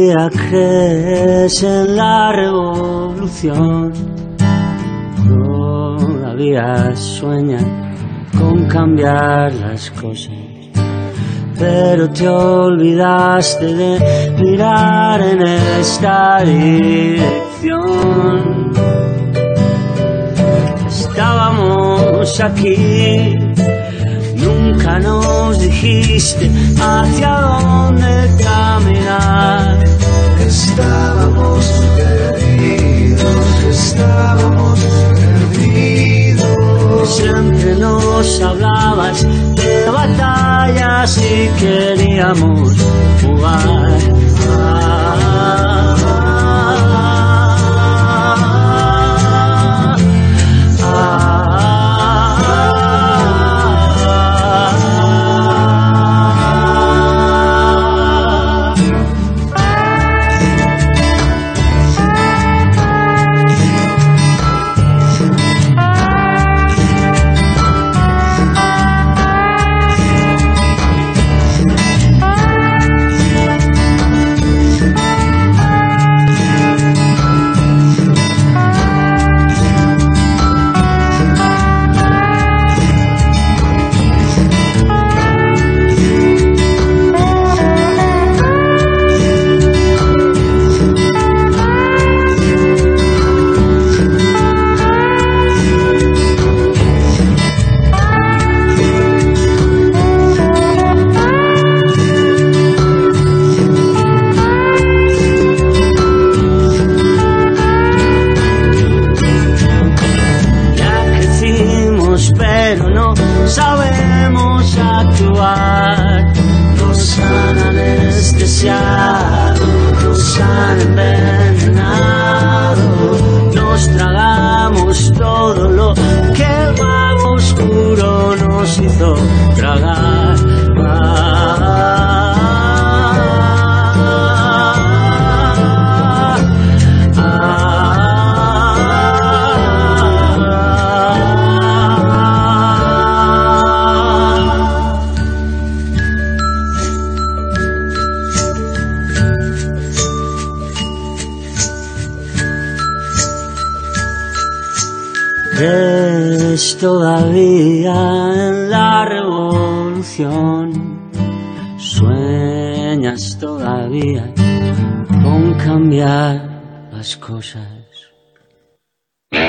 Crees en la revolución. Todavía sueñas con cambiar las cosas. Pero te olvidaste de mirar en esta dirección. Estábamos aquí Nunca nos dijiste hacia dónde caminar. Estábamos perdidos, estábamos perdidos. Siempre nos hablabas de batallas y queríamos jugar. todavía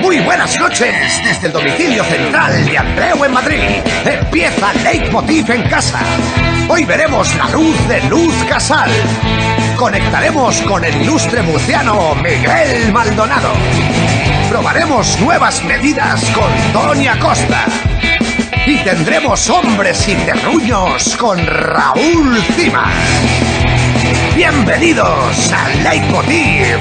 Muy buenas noches desde el domicilio central de Andreu en Madrid. Empieza Leitmotiv en casa. Hoy veremos la luz de Luz Casal. Conectaremos con el ilustre murciano Miguel Maldonado probaremos nuevas medidas con Doña Costa. Y tendremos hombres y terruños con Raúl Cima. Bienvenidos a Leitmotiv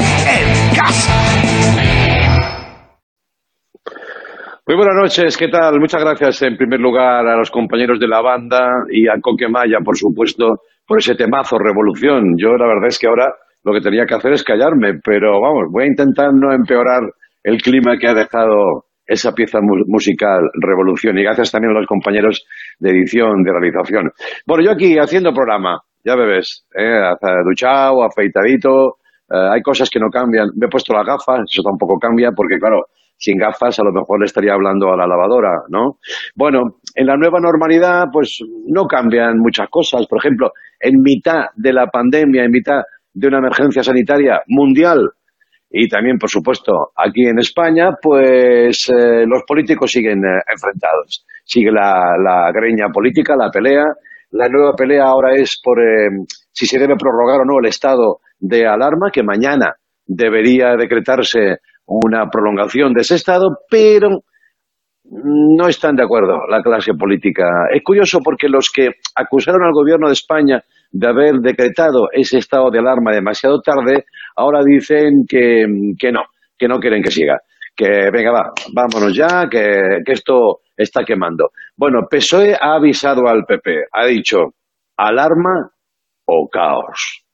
Muy buenas noches, ¿qué tal? Muchas gracias en primer lugar a los compañeros de la banda y a Coque Maya, por supuesto, por ese temazo Revolución. Yo la verdad es que ahora lo que tenía que hacer es callarme, pero vamos, voy a intentar no empeorar el clima que ha dejado esa pieza musical, Revolución. Y gracias también a los compañeros de edición, de realización. Bueno, yo aquí haciendo programa, ya me ves, ¿eh? duchado, afeitadito, eh, hay cosas que no cambian. Me he puesto las gafas, eso tampoco cambia, porque claro, sin gafas a lo mejor le estaría hablando a la lavadora, ¿no? Bueno, en la nueva normalidad, pues no cambian muchas cosas. Por ejemplo, en mitad de la pandemia, en mitad de una emergencia sanitaria mundial, y también, por supuesto, aquí en España, pues eh, los políticos siguen eh, enfrentados. Sigue la, greña política, la pelea. La nueva pelea ahora es por si se debe prorrogar o no el estado de alarma, que mañana debería decretarse una prolongación de ese estado, pero no están de acuerdo la clase política. Es curioso porque los que acusaron al gobierno de España de haber decretado ese estado de alarma demasiado tarde, ahora dicen que, no, que no quieren que siga. Que venga, va, vámonos ya, que, que esto está quemando. Bueno, PSOE ha avisado al PP, ha dicho alarma o caos.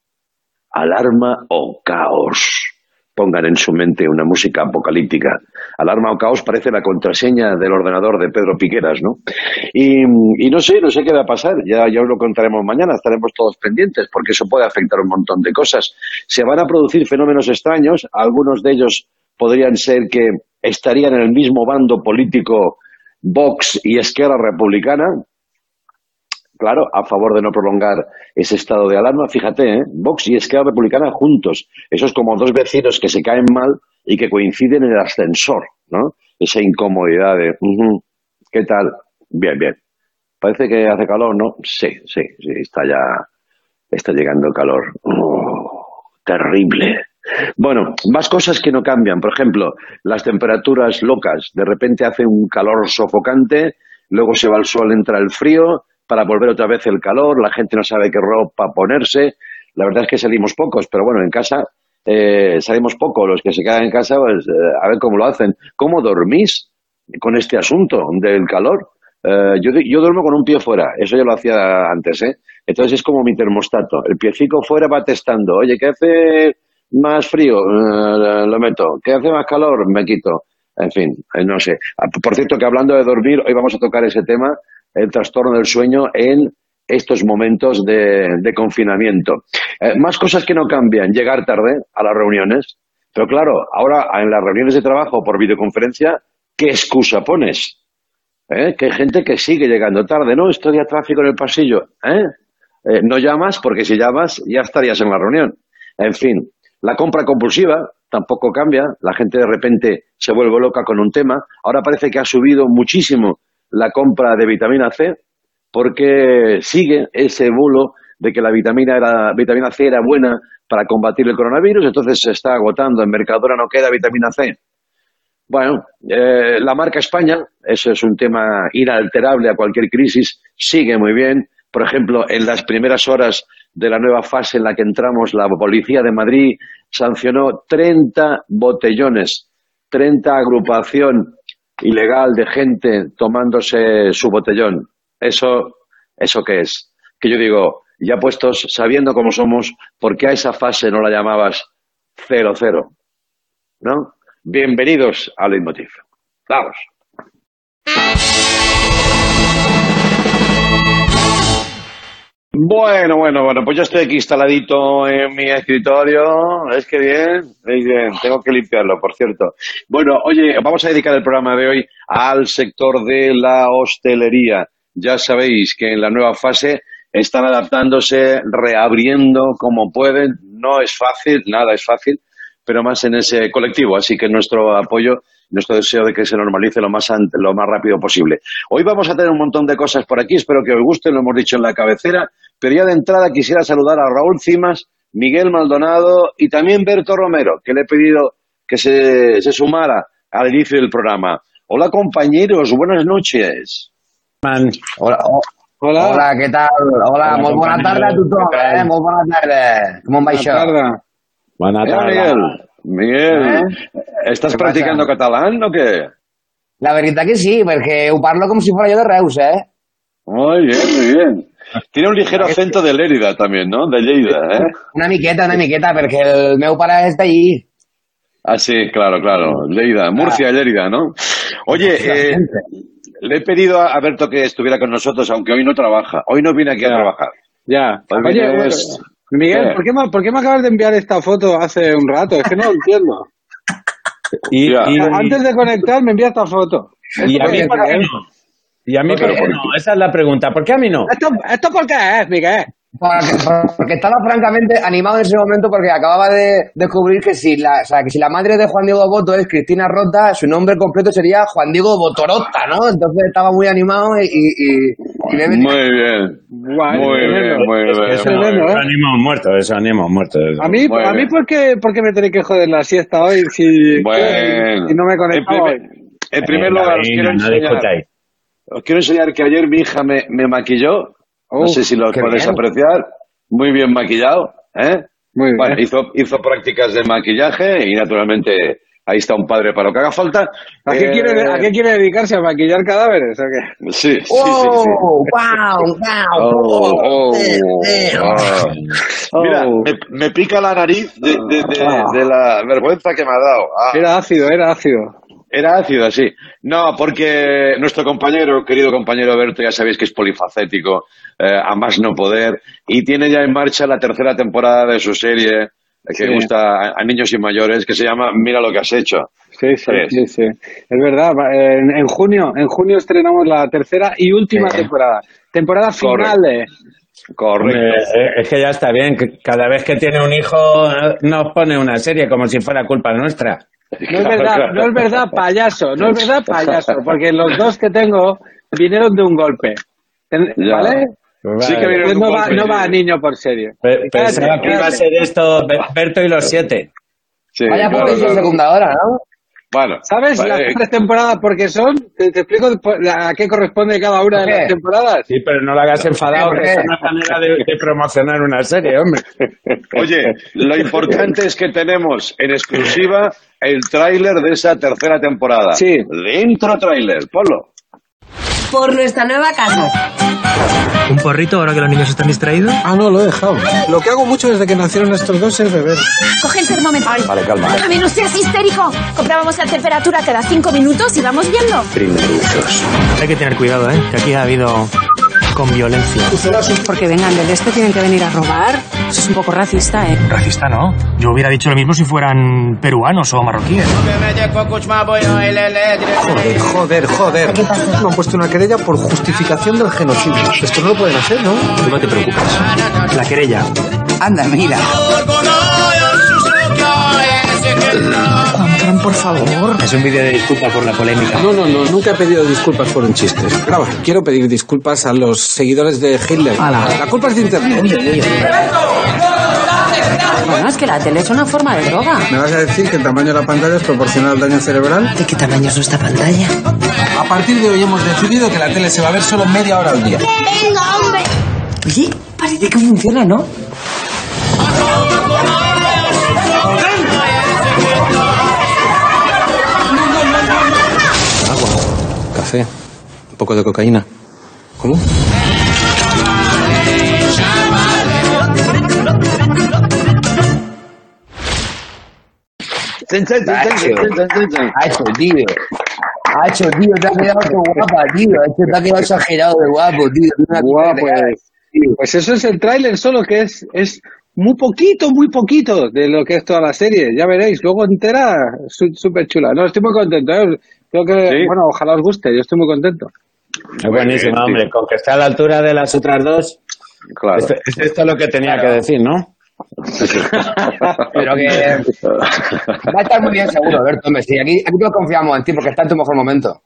Alarma o caos. pongan en su mente una música apocalíptica. Alarma o caos parece la contraseña del ordenador de Pedro Piqueras, ¿no? Y, no sé, no sé qué va a pasar, ya, os lo contaremos mañana, estaremos todos pendientes, porque eso puede afectar un montón de cosas. Se van a producir fenómenos extraños, algunos de ellos podrían ser que estarían en el mismo bando político Vox y Esquerra Republicana, claro, a favor de no prolongar ese estado de alarma. Fíjate, ¿eh? Vox y Esquerra Republicana juntos. Eso es como dos vecinos que se caen mal y que coinciden en el ascensor, ¿no? Esa incomodidad de, ¿qué tal? Bien, bien. Parece que hace calor, ¿no? Sí, sí, sí, está ya, está llegando el calor. Oh, terrible. Bueno, más cosas que no cambian. Por ejemplo, las temperaturas locas. De repente hace un calor sofocante, luego se va el sol, entra el frío, para volver otra vez el calor, la gente no sabe qué ropa ponerse. La verdad es que salimos pocos, pero bueno, en casa eh, salimos pocos. Los que se quedan en casa, pues eh, a ver cómo lo hacen. ¿Cómo dormís con este asunto del calor? Eh, yo, yo duermo con un pie fuera, eso ya lo hacía antes, ¿eh? Entonces es como mi termostato. El piecico fuera va testando. Oye, ¿qué hace más frío? lo meto. ¿Qué hace más calor? Me quito. En fin, no sé. Ah, por cierto, que hablando de dormir, hoy vamos a tocar ese tema el trastorno del sueño en estos momentos de, confinamiento. Eh, más cosas que no cambian, llegar tarde a las reuniones. Pero claro, ahora en las reuniones de trabajo por videoconferencia, ¿qué excusa pones? ¿Eh? Que hay gente que sigue llegando tarde, ¿no? Estoy a tráfico en el pasillo. ¿Eh? ¿eh? no llamas porque si llamas ya estarías en la reunión. En fin, la compra compulsiva tampoco cambia. La gente de repente se vuelve loca con un tema. Ahora parece que ha subido muchísimo la compra de vitamina C porque sigue ese bulo de que la vitamina, era, vitamina C era buena para combatir el coronavirus, entonces se está agotando, en Mercadona no queda vitamina C. Bueno, eh, la marca España, eso es un tema inalterable a cualquier crisis, sigue muy bien. Por ejemplo, en las primeras horas de la nueva fase en la que entramos, la Policía de Madrid sancionó 30 botellones, 30 agrupación ilegal de gente tomándose su botellón. Eso, ¿eso qué es? Que yo digo, ya puestos, sabiendo cómo somos, ¿por qué a esa fase no la llamabas cero cero? ¿No? Bienvenidos al Leitmotiv. Vamos. Bueno, bueno, bueno, pues yo estoy aquí instaladito en mi escritorio. Es que bien, bien, tengo que limpiarlo, por cierto. Bueno, oye, vamos a dedicar el programa de hoy al sector de la hostelería. Ya sabéis que en la nueva fase están adaptándose, reabriendo como pueden. No es fácil, nada es fácil, pero más en ese colectivo. Así que nuestro apoyo, nuestro deseo de que se normalice lo más, lo más rápido posible. Hoy vamos a tener un montón de cosas por aquí, espero que os guste, lo hemos dicho en la cabecera, pero ya de entrada quisiera saludar a Raúl Cimas, Miguel Maldonado y también Berto Romero, que le he pedido que se, se sumara al inicio del programa. Hola compañeros, buenas noches. Hola, Hola. Hola, ¿qué tal? Hola, muy buena tarde a todos, eh? Muy buena tarde. ¿Cómo vais? Buenas tardes. Buenas tardes. Miguel, Miguel eh? ¿estás practicando catalán o qué? La verdad que sí, porque ho parlo como si fuera yo de Reus, eh? Muy bien, muy bien. Tiene un ligero acento de Lérida también, ¿no? De Lleida, ¿eh? Una miqueta, una miqueta, porque el meu pare está allí. Ah, sí, claro, claro. Lleida, Murcia, Lérida, ¿no? Oye, eh, le he pedido a Berto que estuviera con nosotros, aunque hoy no trabaja. Hoy no viene aquí a trabajar. Ya. Oye, Miguel, ¿por qué, me, ¿por qué me acabas de enviar esta foto hace un rato? Es que no lo entiendo. Y, antes de conectar me envía esta foto. Y a mí, ¿por qué no? Y a mí, ¿por qué no? Esa es la pregunta. ¿Por qué a mí no? ¿Esto, esto por qué es, Miguel? Porque, estaba francamente animado en ese momento porque acababa de descubrir que si la, o sea, que si la madre de Juan Diego Boto es Cristina Rota, su nombre completo sería Juan Diego Botorota, ¿no? Entonces estaba muy animado y... y, Muy bien. muy bien, muy bien. Eso, ¿eh? anima muerto, eso anima muerto. A mí, a mí ¿por, qué, ¿por qué me tenéis que joder la siesta hoy si, bueno, si no me conecto en primer, En primer lugar, os quiero, enseñar, os quiero enseñar que ayer mi hija me, me maquilló no sé si lo puedes apreciar. Muy bien maquillado, ¿eh? Muy bien. Bueno, hizo, hizo prácticas de maquillaje y naturalmente Ahí está un padre para lo que haga falta. ¿A, qué, quiere, ¿a qué quiere dedicarse? ¿A maquillar cadáveres? ¿o qué? Sí, sí, sí, ¡Oh! sí. ¡Wow! ¡Wow! Oh, oh, Eh, eh. ah. Mira, me, me pica la nariz de, de- de- Ah. de la vergüenza que me ha dado. Ah. Era ácido, era ácido. Era ácido, sí. No, porque nuestro compañero, querido compañero Berto, ya sabéis que es polifacético, eh, a más no poder, y tiene ya en marcha la tercera temporada de su serie que Sí. gusta a, a niños y mayores, que se llama Mira lo que has hecho. Sí, sí, Es. sí, sí. Es verdad. va- En, en junio, en junio estrenamos la tercera y última Sí. temporada. Temporada final. eh. Correcto. Eh, es que ya está bien. que Cada vez que tiene un hijo eh, nos pone una serie como si fuera culpa nuestra. No es verdad, no es verdad, payaso. No es verdad, payaso. Porque los dos que tengo vinieron de un golpe. ¿Vale? Sí que un no va, no va a niño por serie. Pe- Pensaba que iba a ser esto Be- Berto y los siete. Sí, Vaya claro, potencia claro. secundadora, ¿no? Bueno, ¿Sabes vale, las tres temporadas por qué son? ¿Te, te explico a qué corresponde cada una de las temporadas? Sí, pero no lo hagas enfadado, es una manera de, de promocionar una serie, hombre. Oye, lo importante es que tenemos en exclusiva el tráiler de esa tercera temporada. Sí. El intro tráiler, ponlo. Por nuestra nueva casa. ¿Un porrito ahora que los niños están distraídos? Ah, no, lo he dejado. Lo que hago mucho desde que nacieron estos dos es beber. Coge el termómetro. Vale, calma. Déjame, no seas histérico. Comprábamos la temperatura cada cinco minutos y vamos viendo. Hay que tener cuidado, ¿eh? Que aquí ha habido con violencia. Porque vengan del este, tienen que venir a robar. Eso es un poco racista, ¿eh? Racista, ¿no? Yo hubiera dicho lo mismo si fueran peruanos o marroquíes. Joder, joder, joder. Me han puesto una querella por justificación del genocidio. Esto no lo pueden hacer, ¿no? No te preocupes. La querella. Anda, mira. Juan, por favor. Es un vídeo de disculpa por la polémica. No, no, no, nunca he pedido disculpas por un chiste. Graba, quiero pedir disculpas a los seguidores de Hitler. La culpa es de Internet. Bueno, es que la tele es una forma de droga. ¿Me vas a decir que el tamaño de la pantalla es proporcional al daño cerebral? ¿De qué tamaño es nuestra pantalla? A partir de hoy hemos decidido que la tele se va a ver solo media hora al día. Oye, parece que funciona, ¿no? Café, un poco de cocaína. ¿Cómo? Hacho, tío. Hacho, tío, te ha quedado guapa, tío. Te ha quedado exagerado de guapo, tío. Real. pues, eso es el tráiler solo, que es, es muy poquito, muy poquito de lo que es toda la serie. Ya veréis, luego entera, súper chula. No, estoy muy contento. ¿eh? Creo que, ¿Sí? bueno, ojalá os guste, yo estoy muy contento. Es buenísimo, hombre. Con que esté a la altura de las otras dos, Claro. esto, es esto lo que tenía que decir, ¿no? Pero que va a estar muy bien seguro, Alberto. Hombre, sí, aquí, aquí todos confiamos en ti porque está en tu mejor momento.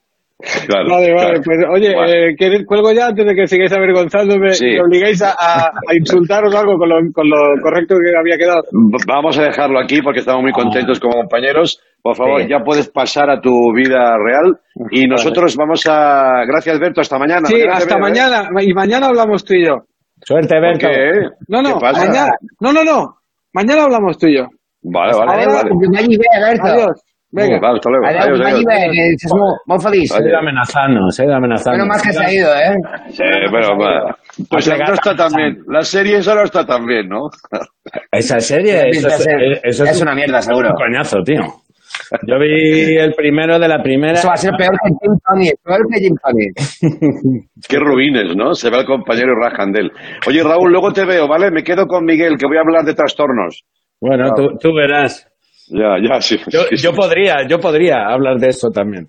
Claro, Vale, vale, claro. pues oye, Bueno. eh, ¿queréis- cuelgo ya antes de que sigáis avergonzándome Sí. y me obligáis a, a, a insultaros algo con lo, con lo correcto que había quedado. Vamos a dejarlo aquí porque estamos muy contentos como compañeros. Por favor, Sí. ya puedes pasar a tu vida real y nosotros vamos a... Gracias, Berto. Hasta mañana. Sí, Mañana te hasta veo, ¿eh? mañana. Y mañana hablamos tú y yo. Suerte, ¿Por Berto. qué? No, no, mañana. No, no, no. Mañana hablamos tú y yo. Vale, vale, Adeu, vale. Adiós. Venga. Vale, hasta luego. Adeu, Adiós, adiós. molt, molt feliç. Ha ido amenazando, se ha ido amenazando. Menos mal que se ha ido, ¿eh? Sí, pero bueno, pues Has no está tan bien. La serie esa no está tan bien, ¿no? Esa serie, eso, Es, es, eso es un- una mierda, seguro. un coñazo, tío. Yo vi el primero de la primera. Eso va a ser peor que Jim Tony, peor que Jim Tony. Qué rubines, ¿no? Se va el compañero y rajan de él. Oye, Raúl, luego te veo, ¿vale? Me quedo con Miguel, que voy a hablar de trastornos. Bueno, tú, tú verás. Ya, ya, sí. Yo, sí, sí. yo podría, yo podría hablar de eso también.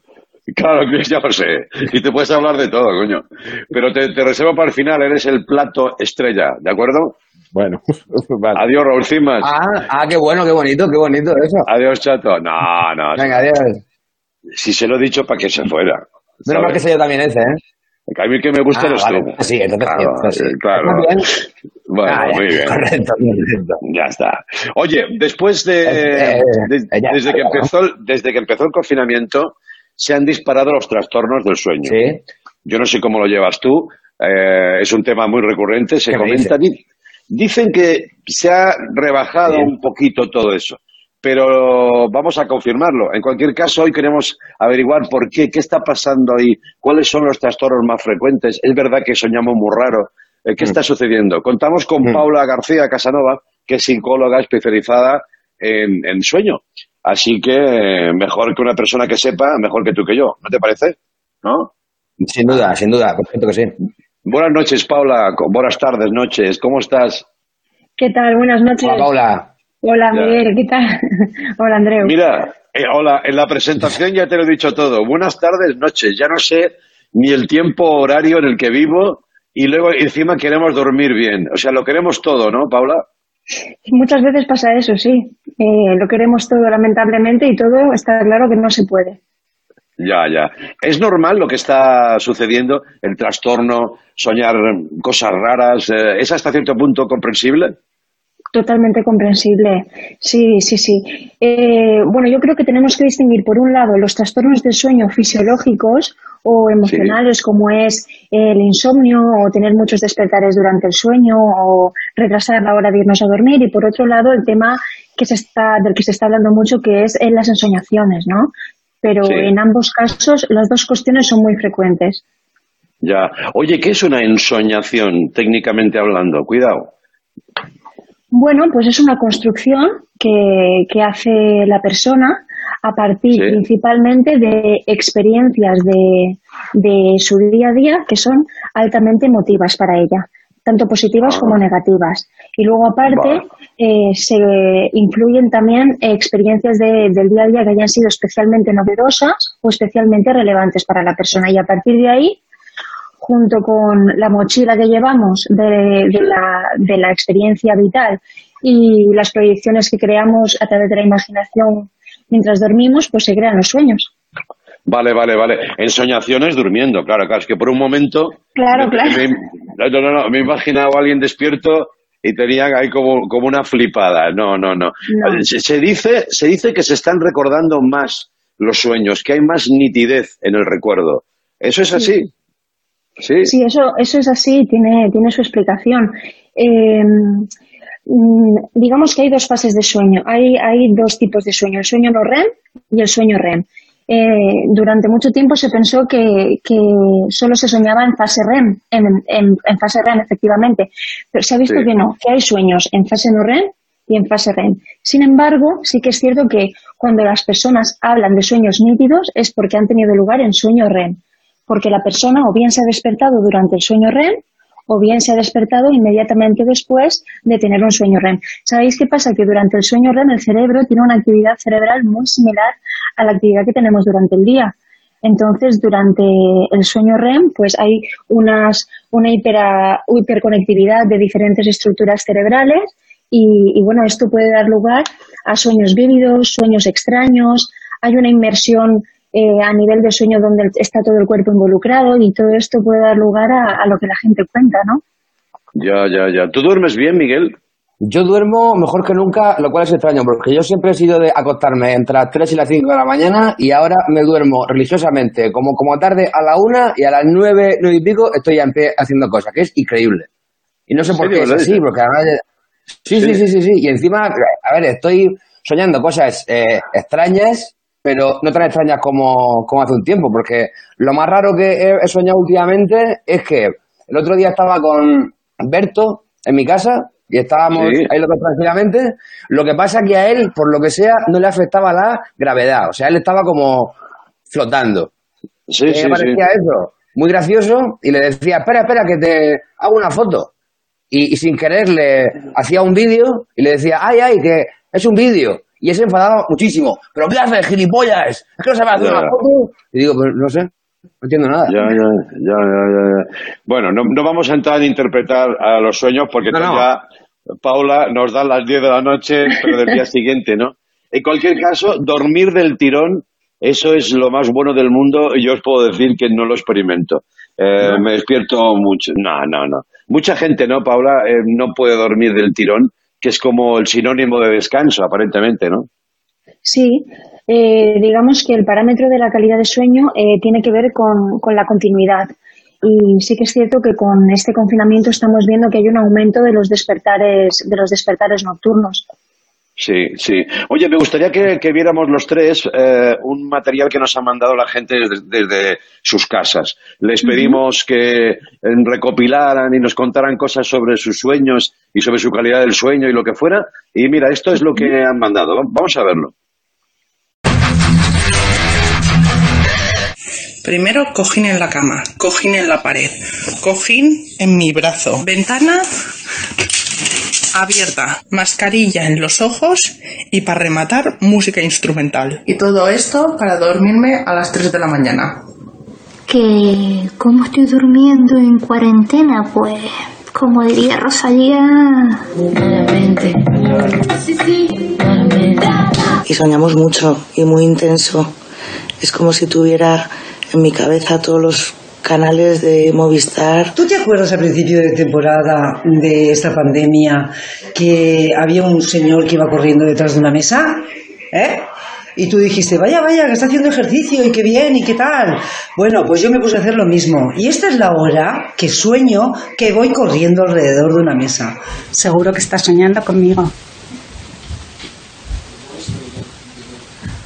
Claro, que ya lo sé. Y te puedes hablar de todo, coño. Pero te, te reservo para el final, eres el plato estrella, ¿de acuerdo? Bueno, vale. Adiós, Raúl Cimas. Ah, ah, qué bueno, qué bonito, qué bonito eso. Adiós, chato. No, no. Venga, adiós. Si se lo he dicho para que se fuera. Menos mal que sé yo también ese, ¿eh? A mí que me gusta Ah, eres vale. tú. Sí, entonces sí, Claro, entonces sí. claro. Muy bien. Bueno, Ah, muy bien. Correcto, correcto. Ya está. Oye, después de, Eh, eh, de- ya, desde que empezó el- desde que empezó el confinamiento se han disparado los trastornos del sueño. Sí. Yo no sé cómo lo llevas tú. eh, es un tema muy recurrente. Se ¿Qué me comenta. di- Dicen que se ha rebajado Bien. un poquito todo eso. Pero vamos a confirmarlo. En cualquier caso, hoy queremos averiguar por qué, qué está pasando ahí, cuáles son los trastornos más frecuentes. Es verdad que soñamos muy raro. Eh, ¿Qué está sucediendo? Contamos con Paula García Casanova, que es psicóloga especializada en, en sueño. Así que eh, mejor que una persona que sepa, mejor que tú que yo. ¿No te parece? ¿No? Sin duda, sin duda, por cierto que sí. Buenas noches, Paula. Buenas tardes, noches. ¿Cómo estás? ¿Qué tal? Buenas noches. Hola, Paula. Hola. Miguel, ¿qué tal? Hola, Andreu. Mira, eh, hola, en la presentación ya te lo he dicho todo. Buenas tardes, noches. Ya no sé ni el tiempo horario en el que vivo y luego encima queremos dormir bien. O sea, lo queremos todo, ¿no, Paula? Muchas veces pasa eso, sí. Eh, lo queremos todo, lamentablemente, y todo está claro que no se puede. Ya, ya. ¿Es normal lo que está sucediendo? El trastorno, soñar cosas raras. eh, ¿Es hasta cierto punto comprensible? Totalmente comprensible. Sí, sí, sí. Eh, bueno, yo creo que tenemos que distinguir, por un lado, los trastornos del sueño fisiológicos o emocionales, como es el insomnio o tener muchos despertares durante el sueño o retrasar la hora de irnos a dormir. Y por otro lado, el tema que se está, del que se está hablando mucho, que es en las ensoñaciones, ¿no? Pero Sí. en ambos casos, las dos cuestiones son muy frecuentes. Ya. Oye, ¿qué es una ensoñación, técnicamente hablando? Cuidado. Bueno, pues es una construcción que, que hace la persona a partir Sí. principalmente de experiencias de, de su día a día que son altamente emotivas para ella, tanto positivas Ah. como negativas. Y luego aparte eh, se incluyen también experiencias de- del día a día que hayan sido especialmente novedosas o especialmente relevantes para la persona. Y a partir de ahí junto con la mochila que llevamos de, de la, de la experiencia vital y las proyecciones que creamos a través de la imaginación mientras dormimos, pues se crean los sueños. Vale, vale, vale. Ensoñaciones durmiendo, claro, claro. Es que por un momento. Claro, me, claro. me- no, no, no, me he imaginado a alguien despierto y tenían ahí como, como una flipada. No, no, no. No. Se, se dice, se dice que se están recordando más los sueños, que hay más nitidez en el recuerdo. ¿Eso es así? Sí. Sí, eso, eso es así, tiene, tiene su explicación. Eh, mm, digamos que hay dos fases de sueño. Hay, hay dos tipos de sueño, el sueño no REM y el sueño REM. Eh, durante mucho tiempo se pensó que, que solo se soñaba en fase REM, en, en- en fase REM efectivamente, pero se ha visto Sí. que no, que hay sueños en fase no REM y en fase REM. Sin embargo, sí que es cierto que cuando las personas hablan de sueños nítidos es porque han tenido lugar en sueño REM, porque la persona o bien se ha despertado durante el sueño REM o bien se ha despertado inmediatamente después de tener un sueño REM. ¿Sabéis qué pasa? Que durante el sueño REM el cerebro tiene una actividad cerebral muy similar a la actividad que tenemos durante el día. Entonces, durante el sueño REM, pues hay unas, una hipera- hiperconectividad de diferentes estructuras cerebrales y, bueno, esto puede dar lugar a sueños vívidos, sueños extraños, hay una inmersión eh, a nivel de sueño donde está todo el cuerpo involucrado y todo esto puede dar lugar a, a lo que la gente cuenta, ¿no? Ya, ya, ya. ¿Tú duermes bien, Miguel? Yo duermo mejor que nunca, lo cual es extraño, porque yo siempre he sido de acostarme entre las 3 y las 5 de la mañana y ahora me duermo religiosamente, como, como tarde a la 1 y a las 9, 9 y pico estoy ya en pie haciendo cosas, que es increíble. Y no sé ¿En por qué es así, porque además... Sí, sí, sí, sí, sí. Y encima, a ver, estoy soñando cosas eh, extrañas, pero no tan extrañas como, como hace un tiempo, porque lo más raro que he, he soñado últimamente es que el otro día estaba con Berto en mi casa y estábamos Sí. ahí los dos tranquilamente. Lo que pasa que a él, por lo que sea, no le afectaba la gravedad. O sea, él estaba como flotando. Sí, Y sí, me parecía sí. eso muy gracioso y le decía, espera, espera, que te hago una foto. Y, y sin querer le hacía un vídeo y le decía, ay, ay, que es un vídeo. Y él se enfadaba muchísimo. Pero ¿qué haces, gilipollas? Es que no sabes hacer Ya. una foto. Y digo, pues no sé, no entiendo nada. Ya, ya, ya, ya. Bueno, no, no vamos a entrar a interpretar a los sueños porque ya Paula nos da las 10 de la noche, pero del día siguiente, ¿no? En cualquier caso, dormir del tirón, eso es lo más bueno del mundo y yo os puedo decir que no lo experimento. Eh, Me despierto mucho. No, no, no. Mucha gente, ¿no, Paula? Eh, no puede dormir del tirón, que es como el sinónimo de descanso, aparentemente, ¿no? Sí, eh, digamos que el parámetro de la calidad de sueño eh, tiene que ver con, con la continuidad. Y sí que es cierto que con este confinamiento estamos viendo que hay un aumento de los despertares, de los despertares nocturnos. Sí, sí. Oye, me gustaría que, que viéramos los tres eh, un material que nos ha mandado la gente desde, desde sus casas. Les pedimos que eh, recopilaran y nos contaran cosas sobre sus sueños y sobre su calidad del sueño y lo que fuera. Y mira, esto es lo que han mandado. Va- Vamos a verlo. Primero, cojín en la cama, cojín en la pared, cojín en mi brazo, ventana abierta, mascarilla en los ojos y para rematar, música instrumental. Y todo esto para dormirme a las 3 de la mañana. Que, ¿cómo estoy durmiendo en cuarentena? Pues, como diría Rosalía... Malamente. Y soñamos mucho y muy intenso. Es como si tuviera en mi cabeza todos los canales de Movistar. ¿Tú te acuerdas al principio de temporada de esta pandemia que había un señor que iba corriendo detrás de una mesa? ¿Eh? Y tú dijiste, vaya, vaya, que está haciendo ejercicio y qué bien y qué tal. Bueno, pues yo me puse a hacer lo mismo. Y esta es la hora que sueño que voy corriendo alrededor de una mesa. Seguro que estás soñando conmigo.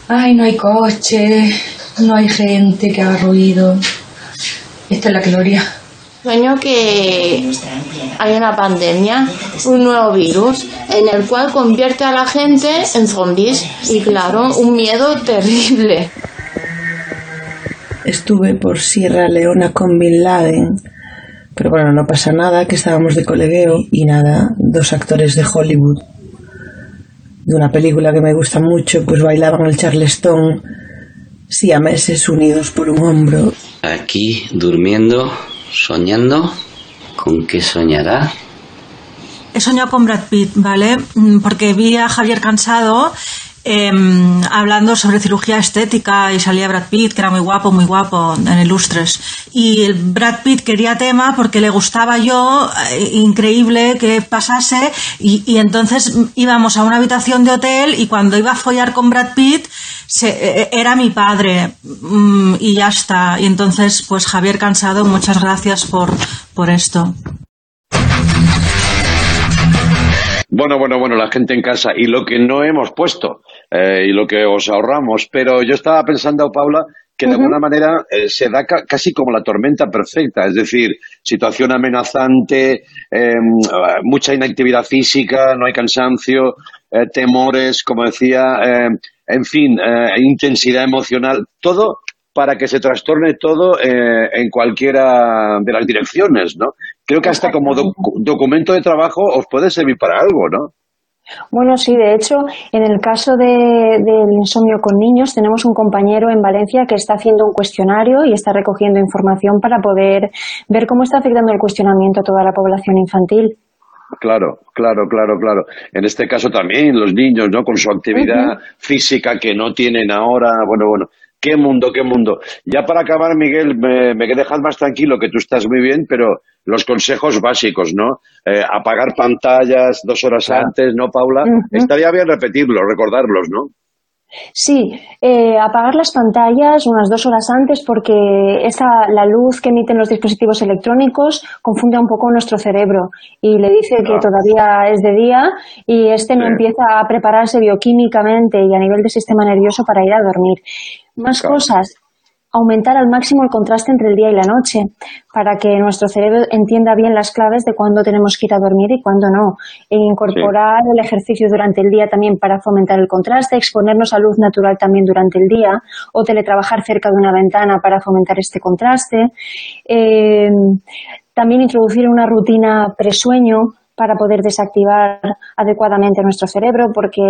Ay, no hay coche, no hay gente que haga ruido. Esta es la gloria. Sueño que hay una pandemia, un nuevo virus, en el cual convierte a la gente en zombies. Y claro, un miedo terrible. Estuve por Sierra Leona con Bin Laden. Pero bueno, no pasa nada, que estábamos de colegueo y nada, dos actores de Hollywood de una película que me gusta mucho, pues bailaban el Charleston, siameses unidos por un hombro. Aquí durmiendo, soñando. ¿Con qué soñará? He soñado con Brad Pitt, ¿vale? Mm, Porque vi a Javier Cansado em, hablando sobre cirugía estética y salía Brad Pitt, que era muy guapo, muy guapo en Ilustres. Y el Brad Pitt quería tema porque le gustaba yo, eh, increíble que pasase, y, y entonces íbamos a una habitación de hotel y cuando iba a follar con Brad Pitt, se- eh, era mi padre mm, y ya está. Y entonces, pues Javier Cansado, muchas gracias por, por esto. Bueno, bueno, bueno, la gente en casa y lo que no hemos puesto eh, y lo que os ahorramos, pero yo estaba pensando, Paula, que de alguna manera eh, se da ca- casi como la tormenta perfecta, es decir, situación amenazante, eh, mucha inactividad física, no hay cansancio, eh, temores, como decía, eh, en fin, eh, intensidad emocional, todo para que se trastorne todo en cualquiera de las direcciones, ¿no? Creo que hasta como docu- documento de trabajo os puede servir para algo, ¿no? Bueno, sí, de hecho, en el caso de- del insomnio con niños, tenemos un compañero en Valencia que está haciendo un cuestionario y está recogiendo información para poder ver cómo está afectando el cuestionamiento a toda la población infantil. Claro, claro, claro, claro. En este caso también los niños, ¿no? Con su actividad física que no tienen ahora. Bueno, bueno. Qué mundo, qué mundo. Ya para acabar, Miguel, me, me dejas más tranquilo que tú estás muy bien, pero los consejos básicos, ¿no? Eh, apagar pantallas dos horas antes, ¿no, Paula? Estaría bien repetirlo, recordarlos, ¿no? Sí, eh, apagar las pantallas unas dos horas antes porque esa, la luz que emiten los dispositivos electrónicos confunde un poco nuestro cerebro y le dice que Ah. todavía es de día y este no Sí. empieza a prepararse bioquímicamente y a nivel del sistema nervioso para ir a dormir. Más Claro. cosas. Aumentar al máximo el contraste entre el día y la noche para que nuestro cerebro entienda bien las claves de cuándo tenemos que ir a dormir y cuándo no. E incorporar el ejercicio durante el día también para fomentar el contraste, exponernos a luz natural también durante el día o teletrabajar cerca de una ventana para fomentar este contraste. Eh, también introducir una rutina presueño para poder desactivar adecuadamente nuestro cerebro, porque,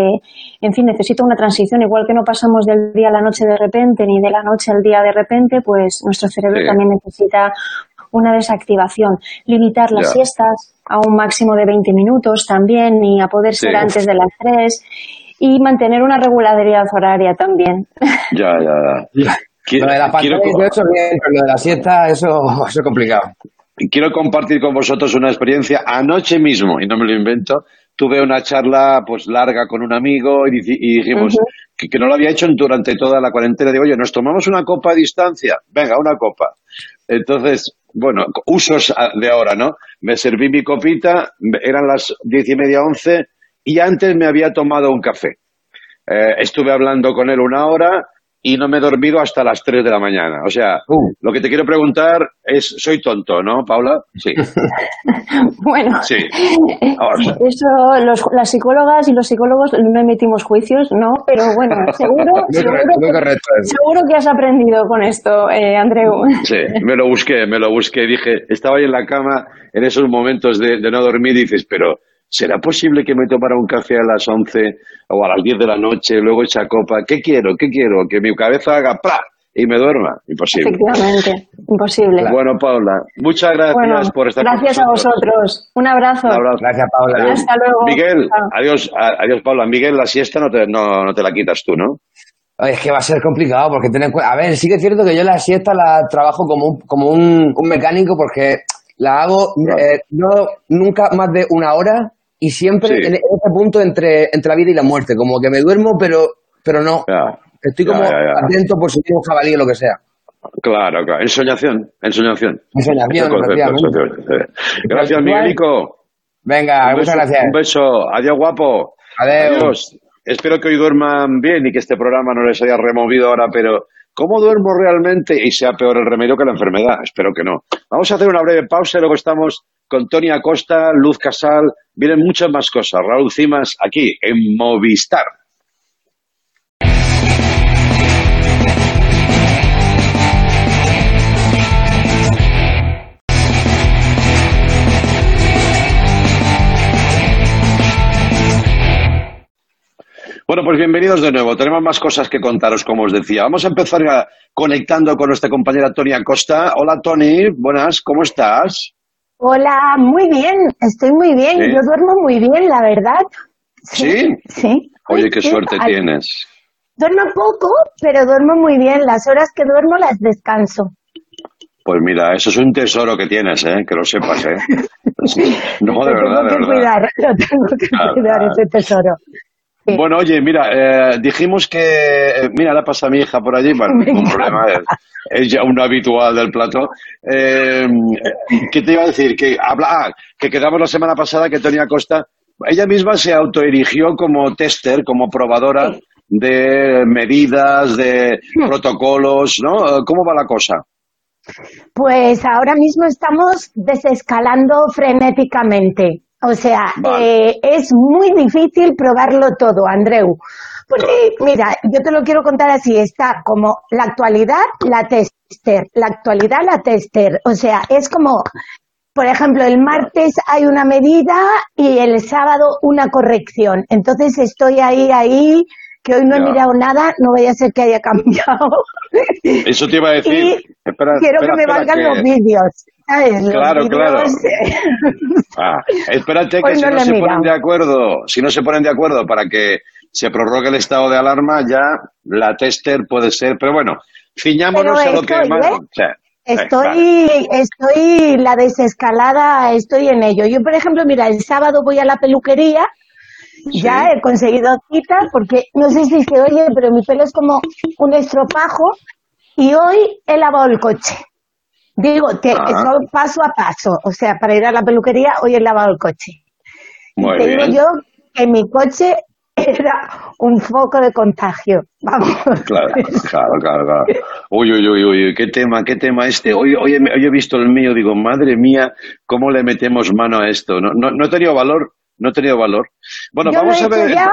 en fin, necesita una transición, igual que no pasamos del día a la noche de repente, ni de la noche al día de repente, pues nuestro cerebro Sí. también necesita una desactivación. Limitar las Ya. siestas a un máximo de 20 minutos también, y a poder ser Sí. antes de las 3, y mantener una regularidad horaria también. Ya, ya, ya. Quiero, Lo de la quiero pantalla eso bien, pero lo de la siesta, eso, eso es complicado. Y quiero compartir con vosotros una experiencia. Anoche mismo, y no me lo invento, tuve una charla pues larga con un amigo y, dijimos que, que no lo había hecho durante toda la cuarentena. Digo, oye, ¿nos tomamos una copa a distancia? Venga, una copa. Entonces, bueno, usos a- de ahora, ¿no? Me serví mi copita, eran las diez y media, once, y antes me había tomado un café. Eh, estuve hablando con él una hora y no me he dormido hasta las 3 de la mañana. O sea, lo que te quiero preguntar es, soy tonto, ¿no, Paula? Sí. Bueno, Sí. Ahora, eso los, las psicólogas y los psicólogos no emitimos juicios, ¿no? Pero bueno, seguro, seguro, que, seguro que has aprendido con esto, eh, Andreu. Sí, me lo busqué, me lo busqué. Dije, estaba ahí en la cama en esos momentos de, de no dormir y dices, pero ¿será posible que me tomara un café a las 11 o a las 10 de la noche, luego esa copa? ¿Qué quiero? ¿Qué quiero? Que mi cabeza haga ¡pra! y me duerma. Imposible. Efectivamente, imposible. Bueno, Paula, muchas gracias Bueno, por estar con gracias a vosotros. Un abrazo. Un abrazo. Gracias, Paula. Hasta luego. Miguel, Chao. adiós, adiós, Paula. Miguel, la siesta no te, no, no te la quitas tú, ¿no? Es que va a ser complicado porque ten en cuenta. A ver, sí que es cierto que yo la siesta la trabajo como un, como un, un mecánico porque la hago eh, no nunca más de una hora y siempre Sí. en ese punto entre, entre la vida y la muerte. Como que me duermo, pero, pero no. Estoy como ya, ya. atento por si tengo jabalí o lo que sea. Claro, claro. Ensoñación, ensoñación. Ensoñación. Gracias, Miguelico. Venga, Un muchas beso- gracias. Un beso. Adiós, guapo. Adeu. Adiós. Espero que hoy duerman bien y que este programa no les haya removido ahora, pero ¿cómo duermo realmente? Y sea peor el remedio que la enfermedad. Espero que no. Vamos a hacer una breve pausa y luego estamos con Tony Acosta, Luz Casal. Vienen muchas más cosas. Raúl Cimas aquí en Movistar. Bueno, pues bienvenidos de nuevo. Tenemos más cosas que contaros, como os decía. Vamos a empezar conectando con nuestra compañera Tony Acosta. Hola, Tony. Buenas, ¿cómo estás? Hola, muy bien, estoy muy bien, Sí. yo duermo muy bien, la verdad. ¿Sí? Sí. Oye, qué Sí, suerte tienes. Duermo poco, pero duermo muy bien. Las horas que duermo las descanso. Pues mira, eso es un tesoro que tienes, ¿eh? Que lo sepas, ¿eh? No, de lo verdad, tengo de que verdad. cuidar, lo tengo que cuidar ese tesoro. Bueno, oye, mira, eh, dijimos que... eh, mira, la pasa mi hija por allí, bueno, ningún problema, es, es ya un habitual del plato. Eh, ¿Qué te iba a decir? Que, habla, ah, que quedamos la semana pasada que Tony Acosta, ella misma se autoerigió como tester, como probadora de medidas, de protocolos, ¿no? ¿Cómo va la cosa? Pues ahora mismo estamos desescalando frenéticamente. O sea, eh, es muy difícil probarlo todo, Andreu. Porque, mira, yo te lo quiero contar así, está como la actualidad, la tester, la actualidad, la tester. O sea, es como, por ejemplo, el martes hay una medida y el sábado una corrección. Entonces estoy ahí, ahí, que hoy no he Ya. mirado nada, no vaya a ser que haya cambiado. Eso te iba a decir. Y Espera, Quiero espera, que me valgan que- los vídeos. Claro, claro. Ah, espérate que Hoy si no se mirado. ponen de acuerdo, si no se ponen de acuerdo para que se prorrogue el estado de alarma, ya la tester puede ser, pero bueno, ciñámonos Pero a lo que más. ¿eh? o sea, eh, Estoy, estoy, la desescalada, estoy en ello. Yo, por ejemplo, mira, el sábado voy a la peluquería, ya he conseguido cita, porque no sé si se oye, pero mi pelo es como un estropajo, y hoy he lavado el coche. Digo, que Ah. eso paso a paso, o sea, para ir a la peluquería, hoy he lavado el coche. Muy Te bien. digo yo que mi coche era un foco de contagio. Vamos. Claro, claro, claro, claro. Uy, uy, uy, uy, qué tema, qué tema este. Hoy, hoy, he- hoy he visto el mío, digo, madre mía, ¿cómo le metemos mano a esto? No, no, no he tenido valor, no he tenido valor. Bueno, Yo vamos a ver. ya.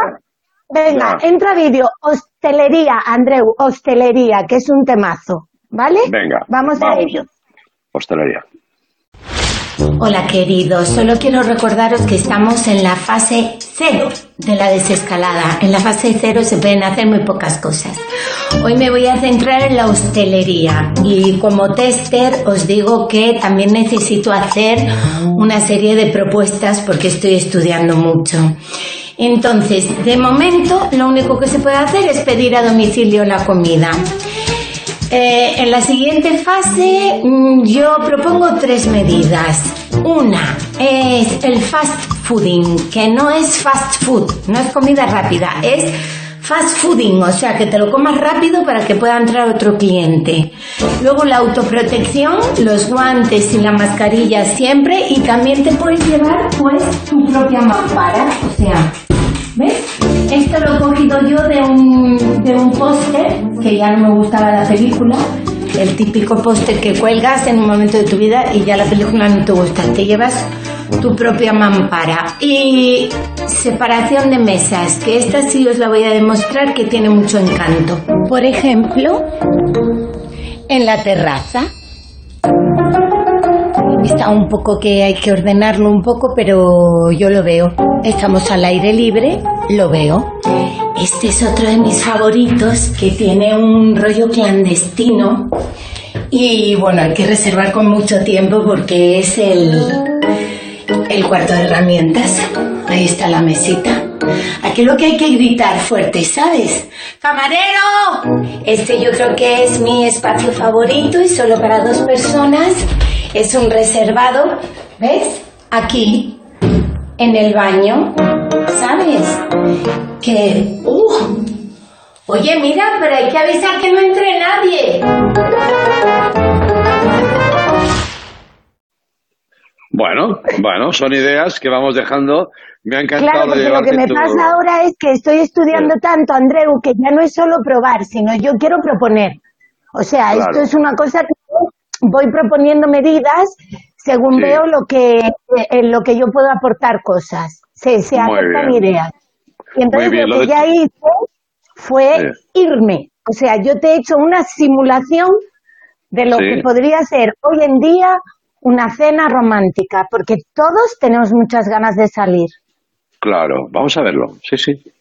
Venga, Ya. entra vídeo. Hostelería, Andreu, hostelería, que es un temazo. ¿Vale? Venga, Vamos, a vamos. ello. Hostelería. Hola queridos, solo quiero recordaros que estamos en la fase cero de la desescalada. En la fase cero se pueden hacer muy pocas cosas. Hoy me voy a centrar en la hostelería y como tester os digo que también necesito hacer una serie de propuestas porque estoy estudiando mucho. Entonces, de momento, lo único que se puede hacer es pedir a domicilio la comida. Eh, en la siguiente fase mm, yo propongo tres medidas. Una es el fast fooding, que no es fast food, no es comida rápida, es fast fooding, o sea que te lo comas rápido para que pueda entrar otro cliente. Luego la autoprotección, los guantes y la mascarilla siempre y también te puedes llevar pues tu propia mampara, o sea, ¿Ves? Esto lo he cogido yo de un, de un póster, que ya no me gustaba la película. El típico póster que cuelgas en un momento de tu vida y ya la película no te gusta. Te llevas tu propia mampara. Y separación de mesas, que esta sí os la voy a demostrar que tiene mucho encanto. Por ejemplo, en la terraza. Está un poco que hay que ordenarlo un poco, pero yo lo veo. Estamos al aire libre, lo veo. Este es otro de mis favoritos que tiene un rollo clandestino. Y bueno, hay que reservar con mucho tiempo porque es el, el cuarto de herramientas. Ahí está la mesita. Aquí lo que hay que gritar fuerte, ¿sabes? ¡Camarero! Este yo creo que es mi espacio favorito y solo para dos personas. Es un reservado, ¿ves? Aquí, en el baño, ¿sabes? Que... ¡Uh! Oye, mira, pero hay que avisar que no entre nadie. Bueno, bueno, son ideas que vamos dejando. Me ha encantado Claro, porque lo que me tu- pasa ahora es que estoy estudiando tanto, Andreu, que ya no es solo probar, sino yo quiero proponer. O sea, Claro. esto es una cosa que voy proponiendo medidas según Sí. veo lo que en lo que yo puedo aportar cosas. Se, se bien. ideas. Y entonces bien, lo lo que de ya hice fue irme. O sea, yo te he hecho una simulación de lo Sí. que podría ser hoy en día una cena romántica, porque todos tenemos muchas ganas de salir. Claro, vamos a verlo. Sí, sí.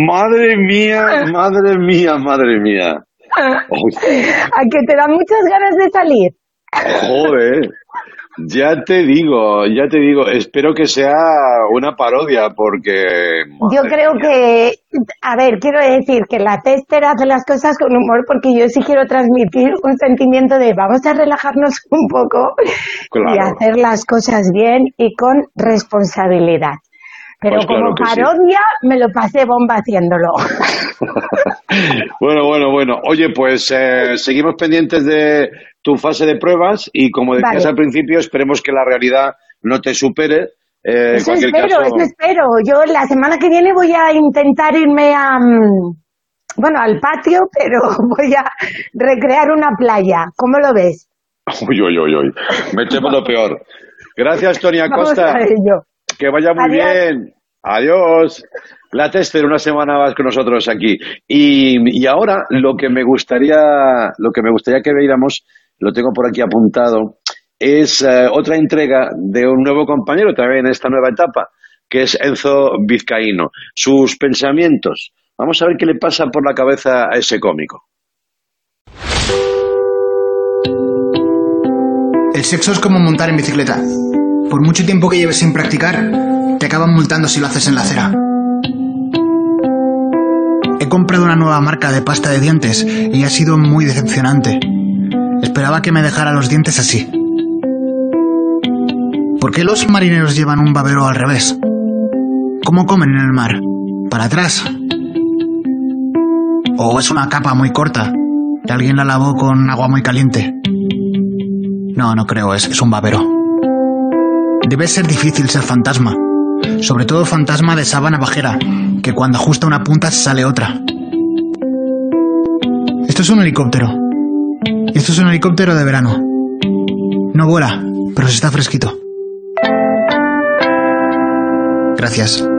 Madre mía, madre mía, madre mía. A que te dan muchas ganas de salir. Joder. Ya te digo, ya te digo, espero que sea una parodia porque... Yo creo que, a ver, quiero decir que la tester hace las cosas con humor porque yo sí quiero transmitir un sentimiento de vamos a relajarnos un poco y hacer las cosas bien y con responsabilidad. Pero Pues claro como sí. parodia me lo pasé bomba haciéndolo. Bueno, bueno, bueno. Oye, pues eh, seguimos pendientes de tu fase de pruebas y como decías Vale. al principio, esperemos que la realidad no te supere. Eh, Eso cualquier espero, caso, eso espero. Yo la semana que viene voy a intentar irme a, mm, bueno, al patio, pero voy a recrear una playa. ¿Cómo lo ves? Uy, uy, uy, uy. Me temo lo peor. Gracias, Tony Vamos Acosta. a ello. Que vaya muy Adiós. bien. Adiós. La Tester, una semana más con nosotros aquí. Y, y ahora lo que me gustaría, lo que me gustaría que viéramos, lo tengo por aquí apuntado, es eh, otra entrega de un nuevo compañero también en esta nueva etapa, que es Enzo Vizcaíno. Sus pensamientos. Vamos a ver qué le pasa por la cabeza a ese cómico. El sexo es como montar en bicicleta. Por mucho tiempo que lleves sin practicar, te acaban multando si lo haces en la acera. He comprado una nueva marca de pasta de dientes y ha sido muy decepcionante. Esperaba que me dejara los dientes así. ¿Por qué los marineros llevan un babero al revés? ¿Cómo comen en el mar? ¿Para atrás? O es una capa muy corta y alguien la lavó con agua muy caliente. No, no creo, es, es un babero. Debe ser difícil ser fantasma. Sobre todo fantasma de sábana bajera, que cuando ajusta una punta sale otra. Esto es un helicóptero. Esto es un helicóptero de verano. No vuela, pero se está fresquito. Gracias.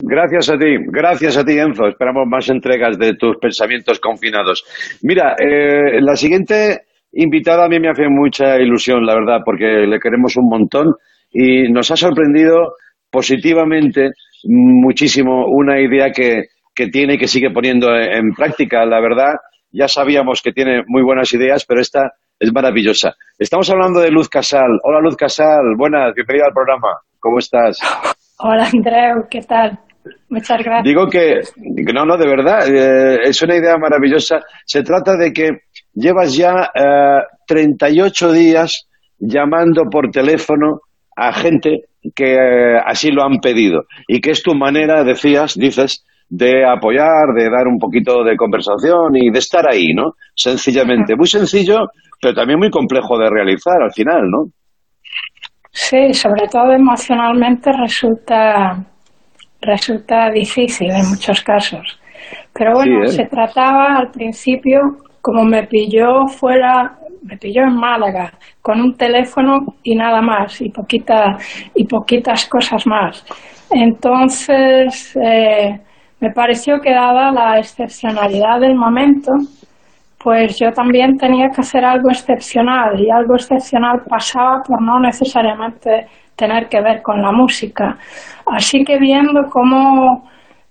Gracias a ti, gracias a ti, Enzo. Esperamos más entregas de tus pensamientos confinados. Mira, eh, la siguiente invitada a mí me hace mucha ilusión, la verdad, porque le queremos un montón y nos ha sorprendido positivamente muchísimo una idea que, que tiene y que sigue poniendo en práctica. La verdad, ya sabíamos que tiene muy buenas ideas, pero esta es maravillosa. Estamos hablando de Luz Casal. Hola, Luz Casal. Buenas, bienvenida al programa. ¿Cómo estás? Hola, Andreu, ¿qué tal? Muchas gracias. Digo que, no, no, de verdad, eh, es una idea maravillosa. Se trata de que llevas ya eh, 38 días llamando por teléfono a gente que eh, así lo han pedido y que es tu manera, decías, dices, de apoyar, de dar un poquito de conversación y de estar ahí, ¿no? Sencillamente. Muy sencillo, pero también muy complejo de realizar al final, ¿no? Sí, sobre todo emocionalmente resulta resulta difícil en muchos casos. Pero bueno, Sí, ¿eh? se trataba al principio, como me pilló fuera, me pilló en Málaga, con un teléfono y nada más, y, poquita, y poquitas cosas más. Entonces, eh, me pareció que dada la excepcionalidad del momento, pues yo también tenía que hacer algo excepcional y algo excepcional pasaba por no necesariamente tener que ver con la música. Así que viendo cómo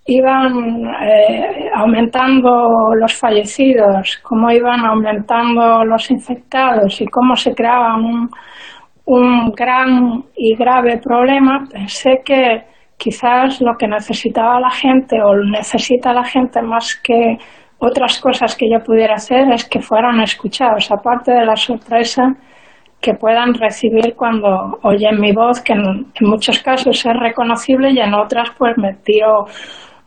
iban eh, aumentando los fallecidos, cómo iban aumentando los infectados y cómo se creaba un, un gran y grave problema, pensé que quizás lo que necesitaba la gente o necesita la gente más que otras cosas que yo pudiera hacer es que fueran escuchados, aparte de la sorpresa que puedan recibir cuando oyen mi voz, que en, en muchos casos es reconocible y en otras pues me tiro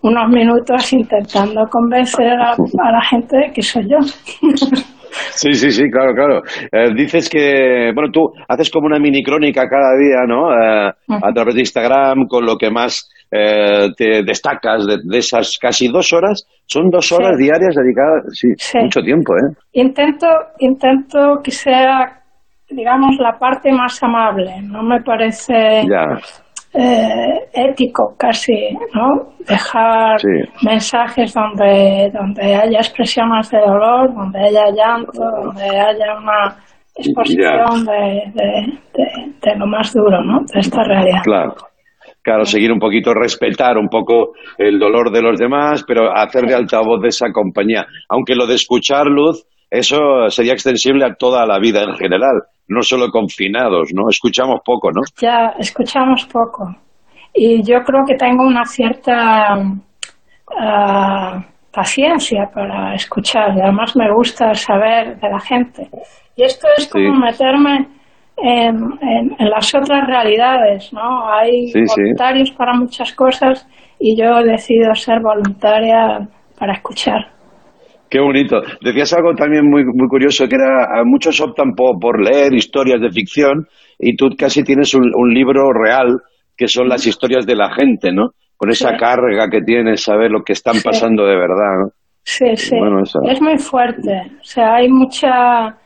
unos minutos intentando convencer a, a la gente de que soy yo. Sí, sí, sí, claro, claro. Eh, dices que, bueno, tú haces como una mini crónica cada día, ¿no? Eh, a través de Instagram, con lo que más eh, te destacas de, de esas casi dos horas. Son dos horas Sí. diarias dedicadas, sí, Sí. mucho tiempo, ¿eh? Intento, intento que sea, digamos, la parte más amable. No me parece Ya. eh, ético casi, ¿no? Dejar Sí. mensajes donde, donde haya expresiones de dolor, donde haya llanto, donde haya una exposición de, de, de- de lo más duro, ¿no? De esta realidad. Claro. Claro, seguir un poquito, respetar un poco el dolor de los demás, pero hacer de altavoz de esa compañía. Aunque lo de escuchar luz, eso sería extensible a toda la vida en general, no solo confinados, ¿no? Escuchamos poco, ¿no? Ya escuchamos poco. Y yo creo que tengo una cierta ah, paciencia para escuchar. Y además me gusta saber de la gente. Y esto es como Sí. meterme en, en- en las otras realidades, ¿no? Hay Sí, sí. voluntarios para muchas cosas y yo decido ser voluntaria para escuchar. Qué bonito. Decías algo también muy, muy curioso, que era, muchos optan por, por leer historias de ficción y tú casi tienes un, un libro real, que son las historias de la gente, ¿no? Con esa Sí. carga que tienes, saber lo que están Sí. pasando de verdad, ¿no? Sí, sí. Bueno, eso. Es muy fuerte. O sea, hay mucha.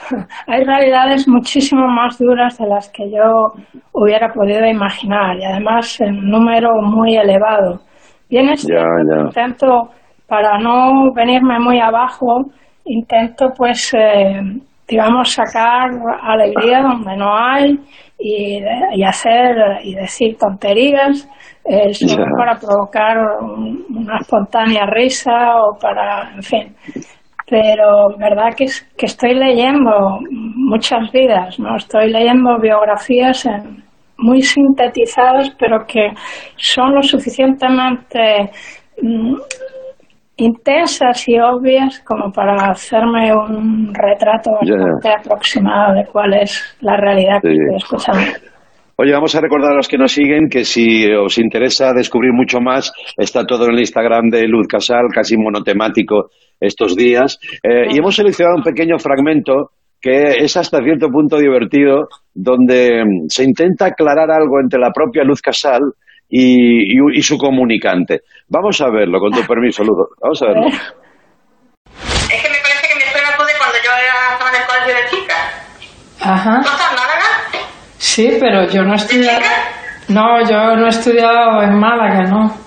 Hay realidades muchísimo más duras de las que yo hubiera podido imaginar y además en número muy elevado. Bien es Ya, ya. intento, para no venirme muy abajo, intento pues, eh, digamos, sacar alegría donde no hay y, y hacer y decir tonterías eh, solo para provocar un- una espontánea risa o para, en fin. Pero verdad que, es- que estoy leyendo muchas vidas, ¿no? Estoy leyendo biografías en- muy sintetizadas, pero que son lo suficientemente mm, intensas y obvias como para hacerme un retrato bastante aproximado de cuál es la realidad que estoy escuchando. Oye, vamos a recordar a los que nos siguen que si os interesa descubrir mucho más, está todo en el Instagram de Luz Casal, casi monotemático estos días. Eh, y hemos seleccionado un pequeño fragmento que es hasta cierto punto divertido, donde mm, se intenta aclarar algo entre la propia Luz Casal y, y- y su comunicante. Vamos a verlo, con tu permiso, Luz. Vamos a verlo. Es que me parece que me suena tú de cuando yo era, estaba en el colegio de chicas. Ajá. ¿Tú estás en Málaga? Sí, pero yo no he estudiado. No, yo no he estudiado en Málaga, ¿no?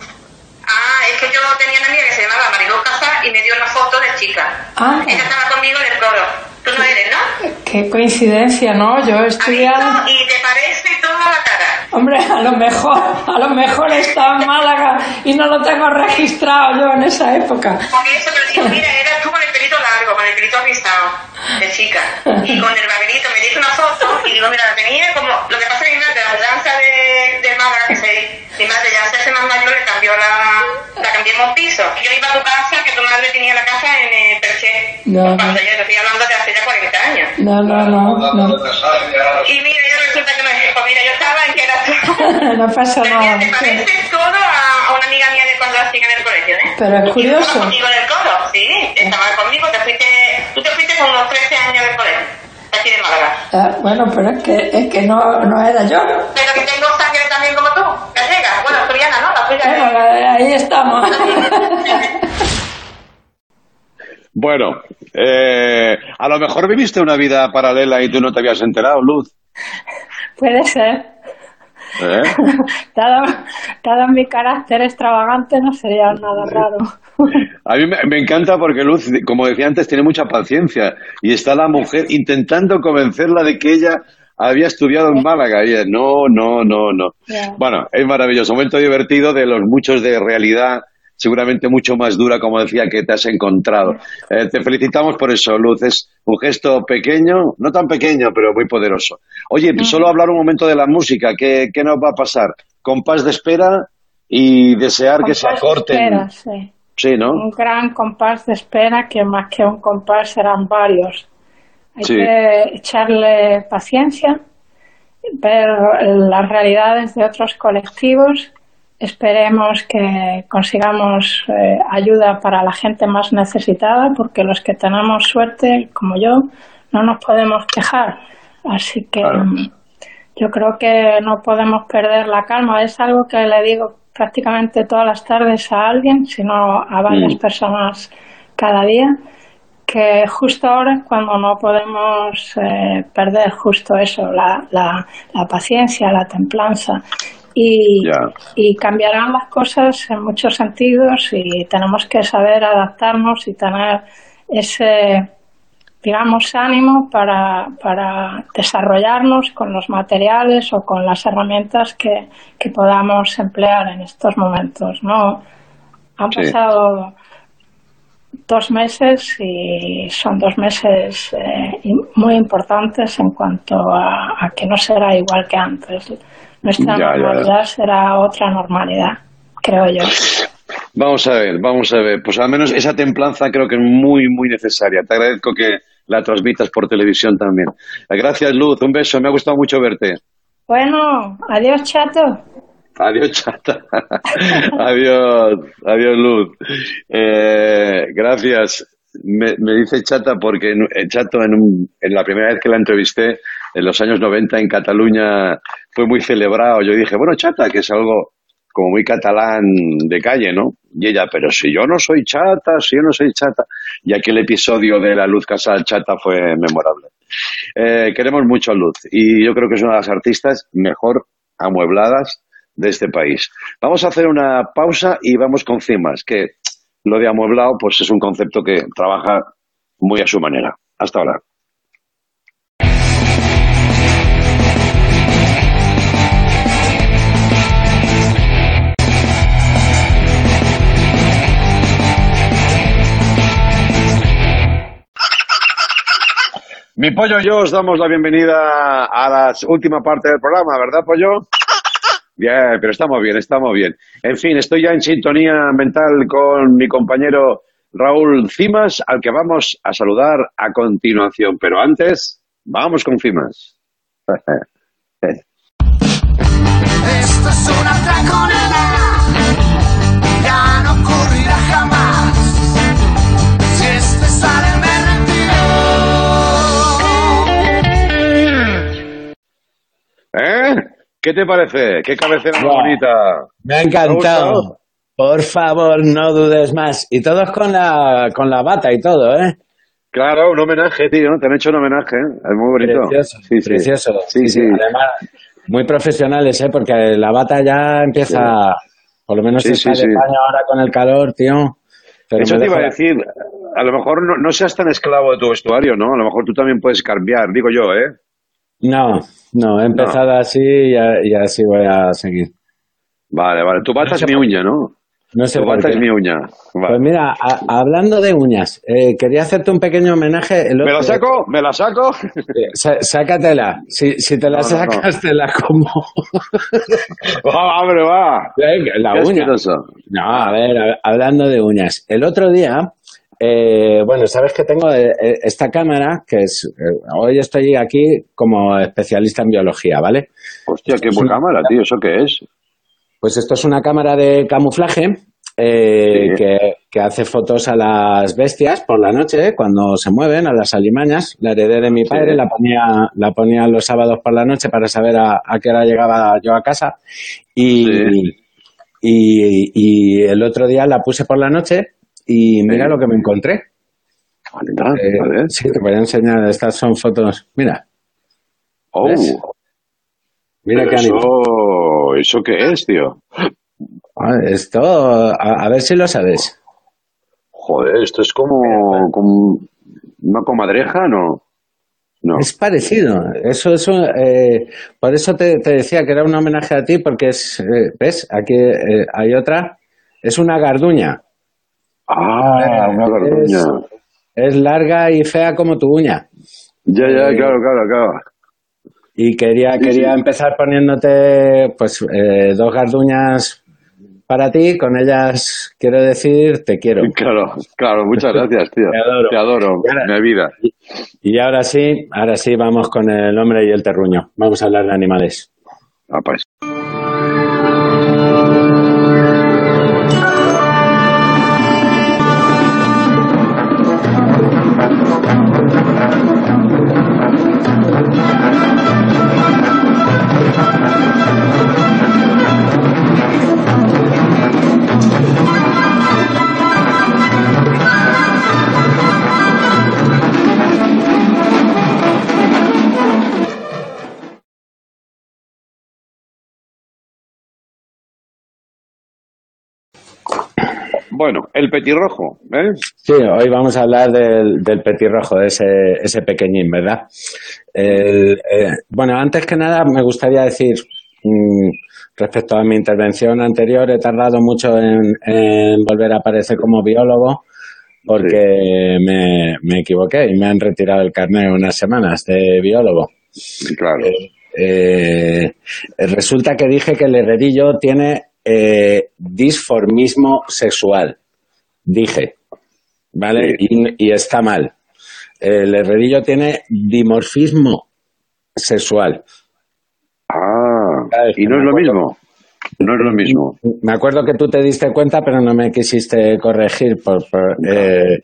Ah, es que yo tenía una amiga que se llamaba Mariló Casas y me dio una foto de chica. Ah. Ella estaba conmigo en el coro. Tú no eres, ¿no? Qué coincidencia, ¿no? Yo he estudiado. Y te parece toda la cara. Hombre, a lo mejor, a lo mejor estaba en Málaga y no lo tengo registrado yo en esa época. Porque eso, pero digo, mira, eras tú con el pelito largo, con el pelito rizado, de chica. Y con el baberito me dice una foto y digo, mira, la tenía como. Lo que pasa es que mi madre, la mudanza de, de Málaga, que se, mi madre ya se hace más mayor, le cambió la. La cambiamos piso. Yo iba a tu casa, tu madre tenía la casa en Perché. No, no. Cuando yo te estoy hablando de hace ya 40 años. No, no, no, no. Y mira, yo resulta que no es. Pues mira, yo estaba en que era tú. No pasa nada. Te pareces todo a, a una amiga mía de cuando hacía en el colegio, ¿eh? Pero es curioso. estabas conmigo en el coro, sí, estaba conmigo, te fuiste, tú te fuiste con unos 13 años del colegio, aquí de Málaga. Ah, bueno, pero es que, es que no, no era yo. Pero que tengo sangre también como tú, gallega, bueno, asturiana, ¿no? La tuya Bueno, es- ahí estamos. Bueno, eh, a lo mejor viviste una vida paralela y tú no te habías enterado, Luz. Puede ser. ¿eh? Dado, dado mi carácter extravagante, no sería nada raro. A mí me, me encanta porque Luz, como decía antes, tiene mucha paciencia y está la mujer intentando convencerla de que ella había estudiado en Málaga. Y ella, no, no, no, no. Bueno, es maravilloso, momento divertido de los muchos de realidad, seguramente mucho más dura, como decía, que te has encontrado. Eh, te felicitamos por eso, Luz. Es un gesto pequeño, no tan pequeño, pero muy poderoso. Oye, solo hablar un momento de la música. ¿Qué, qué nos va a pasar? Compás de espera y desear que se Compás de acorten. espera, sí. Sí, ¿no? Un gran compás de espera que más que un compás serán varios. Hay Sí. que echarle paciencia, ver las realidades de otros colectivos. Esperemos que consigamos eh, ayuda para la gente más necesitada, porque los que tenemos suerte, como yo, no nos podemos quejar. Así que mm, yo creo que no podemos perder la calma. Es algo que le digo prácticamente todas las tardes a alguien, sino a varias Mm. personas cada día, que justo ahora es cuando no podemos eh, perder justo eso, la, la, la paciencia, la templanza. Y, y cambiarán las cosas en muchos sentidos y tenemos que saber adaptarnos y tener ese, digamos, ánimo para, para desarrollarnos con los materiales o con las herramientas que, que podamos emplear en estos momentos. ¿no? Han Sí. pasado dos meses y son dos meses eh, muy importantes en cuanto a, a que no será igual que antes. Nuestra Ya, normalidad será otra normalidad, creo yo. Vamos a ver, vamos a ver. Pues al menos esa templanza creo que es muy, muy necesaria. Te agradezco que la transmitas por televisión también. Gracias, Luz. Un beso. Me ha gustado mucho verte. Bueno, adiós, chato. Adiós, chata. adiós, adiós, Luz. Eh, gracias. Me, me dice chata porque en- eh, chato en, un- en la primera vez que la entrevisté en los años 90 en Cataluña fue muy celebrado. Yo dije, bueno, chata, que es algo como muy catalán de calle, ¿no? Y ella, pero si yo no soy chata, si yo no soy chata. Y aquel episodio de la Luz Casal chata fue memorable. Eh, queremos mucho a Luz y yo creo que es una de las artistas mejor amuebladas de este país. Vamos a hacer una pausa y vamos con Cimas, que lo de amueblado pues es un concepto que trabaja muy a su manera. Hasta ahora. Mi pollo y yo os damos la bienvenida a la última parte del programa, ¿verdad, pollo? Bien, pero estamos bien, estamos bien. En fin, estoy ya en sintonía mental con mi compañero Raúl Cimas, al que vamos a saludar a continuación. Pero antes, vamos con Cimas. Es una ya no ocurrirá jamás. ¿Qué te parece? ¿Qué cabecera Buah. bonita? Me ha ¿Te ha encantado. Por favor, no dudes más. Y todos con la, con la bata y todo, ¿eh? Claro, un homenaje, tío. Te han hecho un homenaje. ¿eh? Es muy bonito. Precioso, Sí, sí. precioso. Sí, sí. Además, muy profesionales, ¿eh? Porque la bata ya empieza, por lo menos está de sí. paño ahora con el calor, tío. Pero Eso te iba a decir. A lo mejor no, no seas tan esclavo de tu vestuario, ¿no? A lo mejor tú también puedes cambiar, digo yo, ¿eh? No, no, he empezado así y, a- y así voy a seguir. Vale, vale. Tu bata No es mi uña, ¿no? No sé tu por bata es mi uña. Vale. Pues mira, a- hablando de uñas, eh, quería hacerte un pequeño homenaje. el ¿Me la saco? ¿Me la saco? Sa- sácatela. Si, si te la No, no, no. sacas, te la como. Va, hombre, va. La uña. No, a ver, a- hablando de uñas. El otro día, eh, bueno, sabes que tengo eh, eh, esta cámara, que es, eh, hoy estoy aquí como especialista en biología, ¿vale? Hostia, qué buena cámara, tío. ¿Eso qué es? Pues esto es una cámara de camuflaje eh, Sí. que, que hace fotos a las bestias por la noche cuando se mueven, a las alimañas. La heredé de mi padre, la ponía, la ponía los sábados por la noche para saber a, a qué hora llegaba yo a casa. Y, y, y el otro día la puse por la noche y mira lo que me encontré. Eh, Sí, te voy a enseñar. Estas son fotos. Mira. Oh. ¿Ves? Mira Pero qué eso, animal. ¿Eso qué es, tío? Ah, Esto, a, a ver si lo sabes. Joder, esto es como, como una comadreja, ¿no? No. Es parecido. Eso, eso, eh, por eso te, te decía que era un homenaje a ti, porque es, eh, ¿ves? Aquí eh, hay otra. Es una garduña. Ah, una garduña. Es, es larga y fea como tu uña. Ya, ya, Eh, claro, claro, claro. Y quería, Sí, quería sí. empezar poniéndote, pues, eh, dos garduñas para ti. Con ellas quiero decir, te quiero. Claro, claro, muchas gracias, tío. Te adoro. Te adoro, mi vida. Y ahora sí, ahora sí vamos con el hombre y el terruño. Vamos a hablar de animales. Ah, pues. Bueno, el petirrojo, ¿eh? Sí, hoy vamos a hablar del, del petirrojo, ese, ese pequeñín, ¿verdad? El, eh, bueno, antes que nada me gustaría decir, mm, respecto a mi intervención anterior, he tardado mucho en, en volver a aparecer como biólogo porque me, me equivoqué y me han retirado el carnet unas semanas de biólogo. Claro. Eh, resulta que dije que el herrerillo tiene eh, disformismo sexual. Dije, ¿vale? Y, y está mal. El herrerillo tiene dimorfismo sexual. Ah, y no es lo mismo. No es lo mismo. Me acuerdo que tú te diste cuenta, pero no me quisiste corregir. Por, por, eh,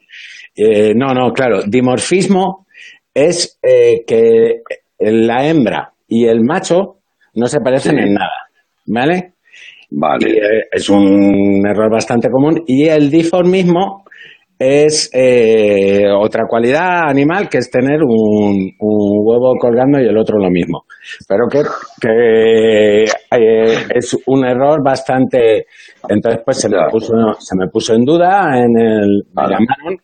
eh, no, no, claro. Dimorfismo es eh, que la hembra y el macho no se parecen Sí. en nada, ¿vale? Vale. Y, eh, es un error bastante común. Y el diformismo es eh, otra cualidad animal que es tener un, un huevo colgando y el otro lo mismo. Pero que, que eh, es un error bastante. Entonces, pues se me puso, se me puso en duda en el. Me llamaron,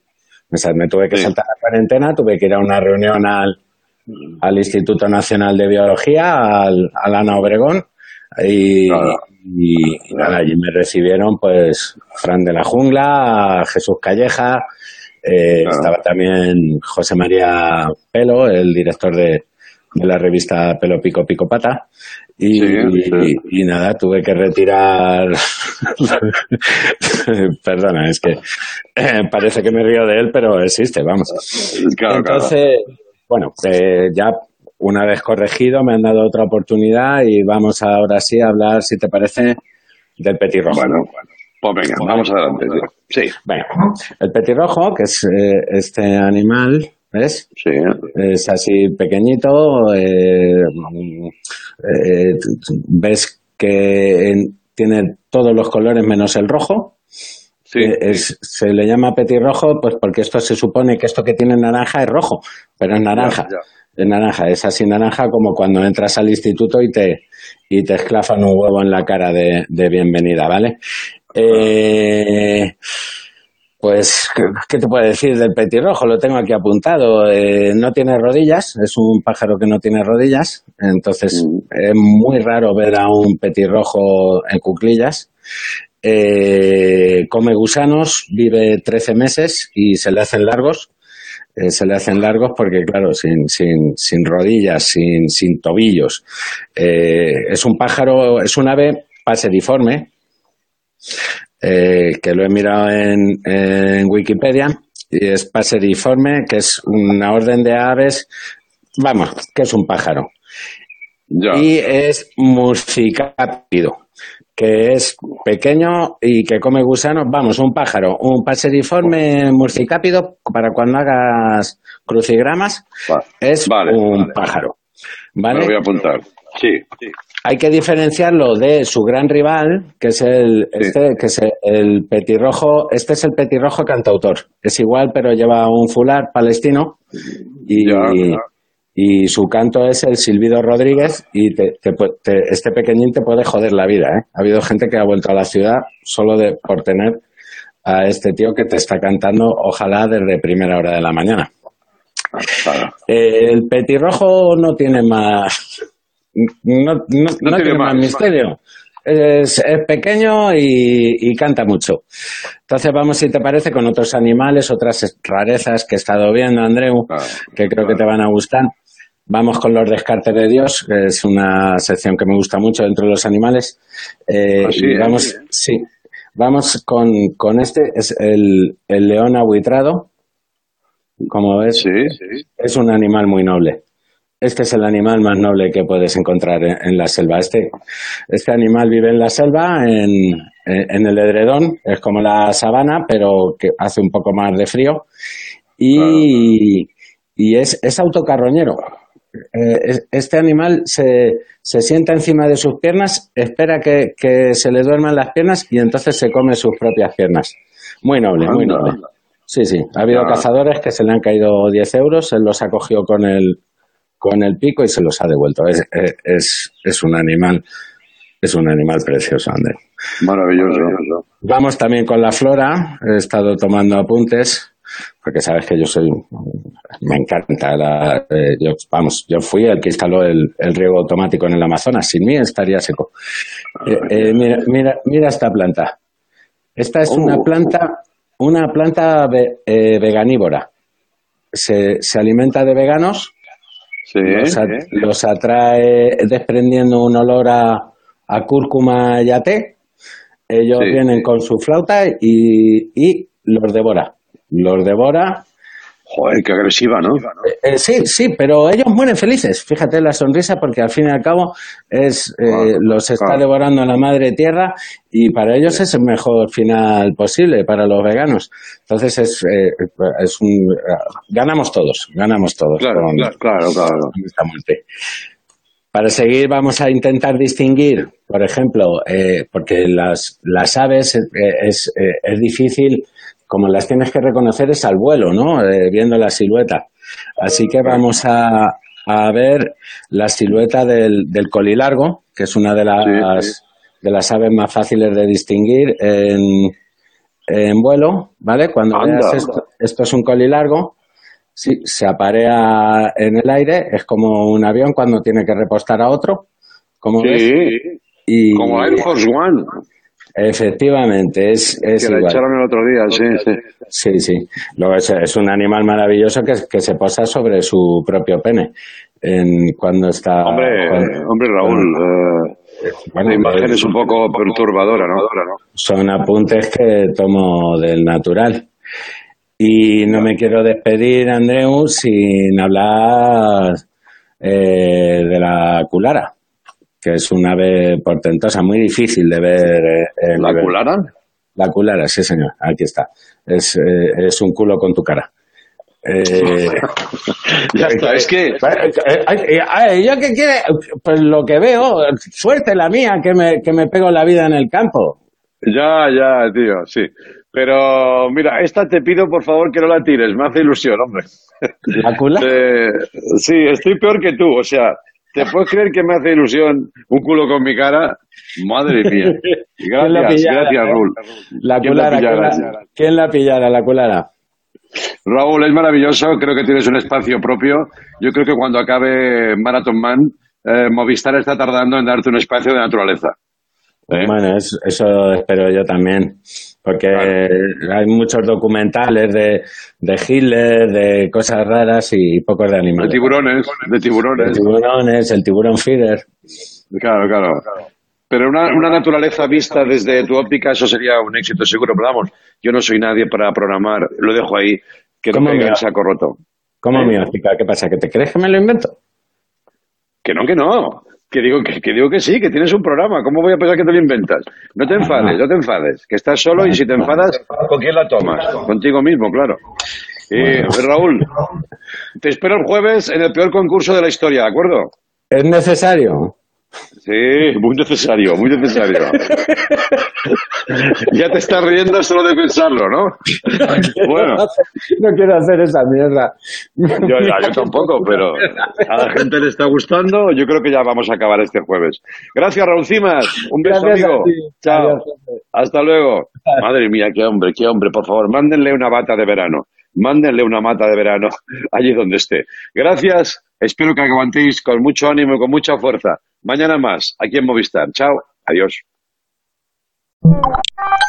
o sea, me tuve que saltar la cuarentena, tuve que ir a una reunión al, al Instituto Nacional de Biología, al, al Ana Obregón, y, y, y nada, allí me recibieron pues Fran de la Jungla, Jesús Calleja, eh, estaba también José María Pelo, el director de, de la revista Pelo Pico Pico Pata. Y, y- y nada, tuve que retirar. Perdona, es que eh, parece que me río de él, pero existe, vamos. Claro, claro. Entonces, bueno, eh, ya una vez corregido me han dado otra oportunidad y vamos ahora sí a hablar, si te parece, del petirrojo. Bueno, pues venga, vamos adelante. Sí. Bueno, el petirrojo, que es eh, este animal, ¿Ves? Sí. Es así pequeñito. eh, eh, ves que en- tiene todos los colores menos el rojo. Eh, es- se le llama petirrojo pues porque esto se supone que esto que tiene naranja es rojo, pero es naranja. Ya, Es naranja, es así naranja como cuando entras al instituto y te, y te esclafan un huevo en la cara de, de bienvenida, ¿vale? Eh, pues, ¿qué- ¿qué te puedo decir del petirrojo? Lo tengo aquí apuntado. Eh, no tiene rodillas, es un pájaro que no tiene rodillas, entonces es muy raro ver a un petirrojo en cuclillas. Eh, come gusanos, vive 13 meses y se le hacen largos. Eh, se le hacen largos porque, claro, sin, sin, sin rodillas, sin, sin tobillos. Eh, es un pájaro, es un ave paseriforme, eh, que lo he mirado en, en Wikipedia, y es paseriforme, que es una orden de aves, vamos, que es un pájaro. Y es muscicápido, que es pequeño y que come gusanos, vamos, un pájaro, un paseriforme muscicápido, para cuando hagas crucigramas, es un pájaro. ¿Vale? Me lo voy a apuntar. Sí. Hay que diferenciarlo de su gran rival, que es el, este, que es el petirrojo. Este es el petirrojo cantautor. Es igual, pero lleva un fular palestino y, y su canto es el Silbido Rodríguez y te- te este pequeñín te puede joder la vida. ¿eh? Ha habido gente que ha vuelto a la ciudad solo de, por tener a este tío que te está cantando, ojalá desde primera hora de la mañana. Eh, el petirrojo no tiene más, no, no- no tiene más misterio. Es, es pequeño y, y canta mucho. Entonces vamos, si te parece, con otros animales, otras rarezas que he estado viendo, Andreu, que creo que te van a gustar. Vamos con los descartes de Dios, que es una sección que me gusta mucho dentro de los animales. Eh, Ah, sí, y ¿eh? vamos, sí, vamos con, con este, es el, el león abuitrado. Como ves, es un animal muy noble. Este es el animal más noble que puedes encontrar en, en la selva. Este, este animal vive en la selva, en, en- en el edredón, es como la sabana, pero que hace un poco más de frío. Y, y es, es autocarroñero. Eh, es- este animal se, se sienta encima de sus piernas, espera que, que se le duerman las piernas y entonces se come sus propias piernas. Muy noble, muy noble. Sí, sí. Ha habido Ya. cazadores que se le han caído 10 euros, él los ha cogido con el, con el pico y se los ha devuelto. Es, es, es- un animal, es un animal precioso, Ander. Maravilloso. Vamos también con la flora. He estado tomando apuntes porque sabes que yo soy, me encanta la, eh, yo, vamos, yo fui el que instaló el, el riego automático en el Amazonas. Sin mí estaría seco. Eh, eh, mira, mira, mira esta planta. Esta es una planta, una planta ve- veganívora. Se, se alimenta de veganos. Los, at- los atrae desprendiendo un olor a, a cúrcuma y a té. Ellos Sí. vienen con su flauta y, y los devora. Los devora. Joder, qué agresiva, ¿no? Eh, eh, sí, sí, pero ellos mueren felices. Fíjate la sonrisa porque al fin y al cabo es eh, los está claro. devorando la madre tierra y para ellos es el mejor final posible para los veganos. Entonces es, eh, es un ganamos todos, ganamos todos Claro, con, claro, claro, esta muerte. Para seguir vamos a intentar distinguir, por ejemplo, porque las, las aves es, eh, es difícil, como las tienes que reconocer es al vuelo, ¿no? Eh, viendo la silueta. Así que vamos a, a ver la silueta del, del colilargo, que es una de las, de las aves más fáciles de distinguir en, en vuelo, ¿vale? Cuando Anda. veas esto, esto es un colilargo, Sí, se aparea en el aire, es como un avión cuando tiene que repostar a otro. Como Sí, ves? Y, como Air Force One. Efectivamente, es, es que la igual. echaron el otro día, sí, sí. Sí, sí. Luego es, es un animal maravilloso que, que se posa sobre su propio pene. En, cuando está. Hombre, cuando- hombre Raúl, eh, Bueno, la imagen pues- es un poco perturbadora, ¿no? son apuntes que tomo del natural. Y no me quiero despedir, Andreu, sin hablar eh, de la culara, que es una ave portentosa, muy difícil de ver. eh, en ¿La culara? La culara, sí, señor, aquí está. Es, eh, es un culo con tu cara. Eh, Ya está, es que- Eh, eh, eh, ¿Yo qué quiere? Pues lo que veo, suerte la mía, que me, que me pego la vida en el campo. Ya, ya, tío, sí. Pero mira, esta te pido por favor que no la tires, me hace ilusión, hombre. ¿La cula? Eh, sí, estoy peor que tú, o sea, ¿te puedes creer que me hace ilusión un culo con mi cara? Madre mía. ¿Quién la Gracias, pillara, gracias, eh? Raúl. La ¿Quién la culara, ¿quién pillara? la, quién la pillara, la culara? Raúl, es maravilloso, creo que tienes un espacio propio. Yo creo que cuando acabe Marathon Man, eh, Movistar está tardando en darte un espacio de naturaleza. ¿Eh? Bueno, es- eso espero yo también, porque hay muchos documentales de, de Hitler, de cosas raras y pocos de De animales. tiburones, de De tiburones. tiburones, el tiburón feeder. Claro, claro. Pero una, una naturaleza vista desde tu óptica, eso sería un éxito seguro. Pero vamos, yo no soy nadie para programar. Lo dejo ahí, que no ¿Cómo caiga me- saco roto. ¿Cómo ¿Eh? mi óptica? ¿Qué pasa? ¿Que te crees que me lo invento? Que no, que no. Que digo que, que digo que sí, que tienes un programa. ¿Cómo voy a pensar que te lo inventas? No te enfades, no te enfades. Que estás solo y si te enfadas, ¿con quién la tomas? Contigo mismo, claro. Eh, Raúl, te espero el jueves en el peor concurso de la historia, ¿de acuerdo? ¿Es necesario? Sí, muy necesario, muy necesario. ya te estás riendo solo de pensarlo, ¿no? Bueno, No quiero hacer esa mierda. yo, ya, yo tampoco, pero a la gente le está gustando. Yo creo que ya vamos a acabar este jueves. Gracias, Raúl Cimas. Un beso, Gracias amigo. Chao. Adiós. Hasta luego. Madre mía, qué hombre, qué hombre. Por favor, mándenle una bata de verano. Mándenle una mata de verano allí donde esté. Gracias. Espero que aguantéis con mucho ánimo y con mucha fuerza. Mañana más, aquí en Movistar. Chao. Adiós. Thank you.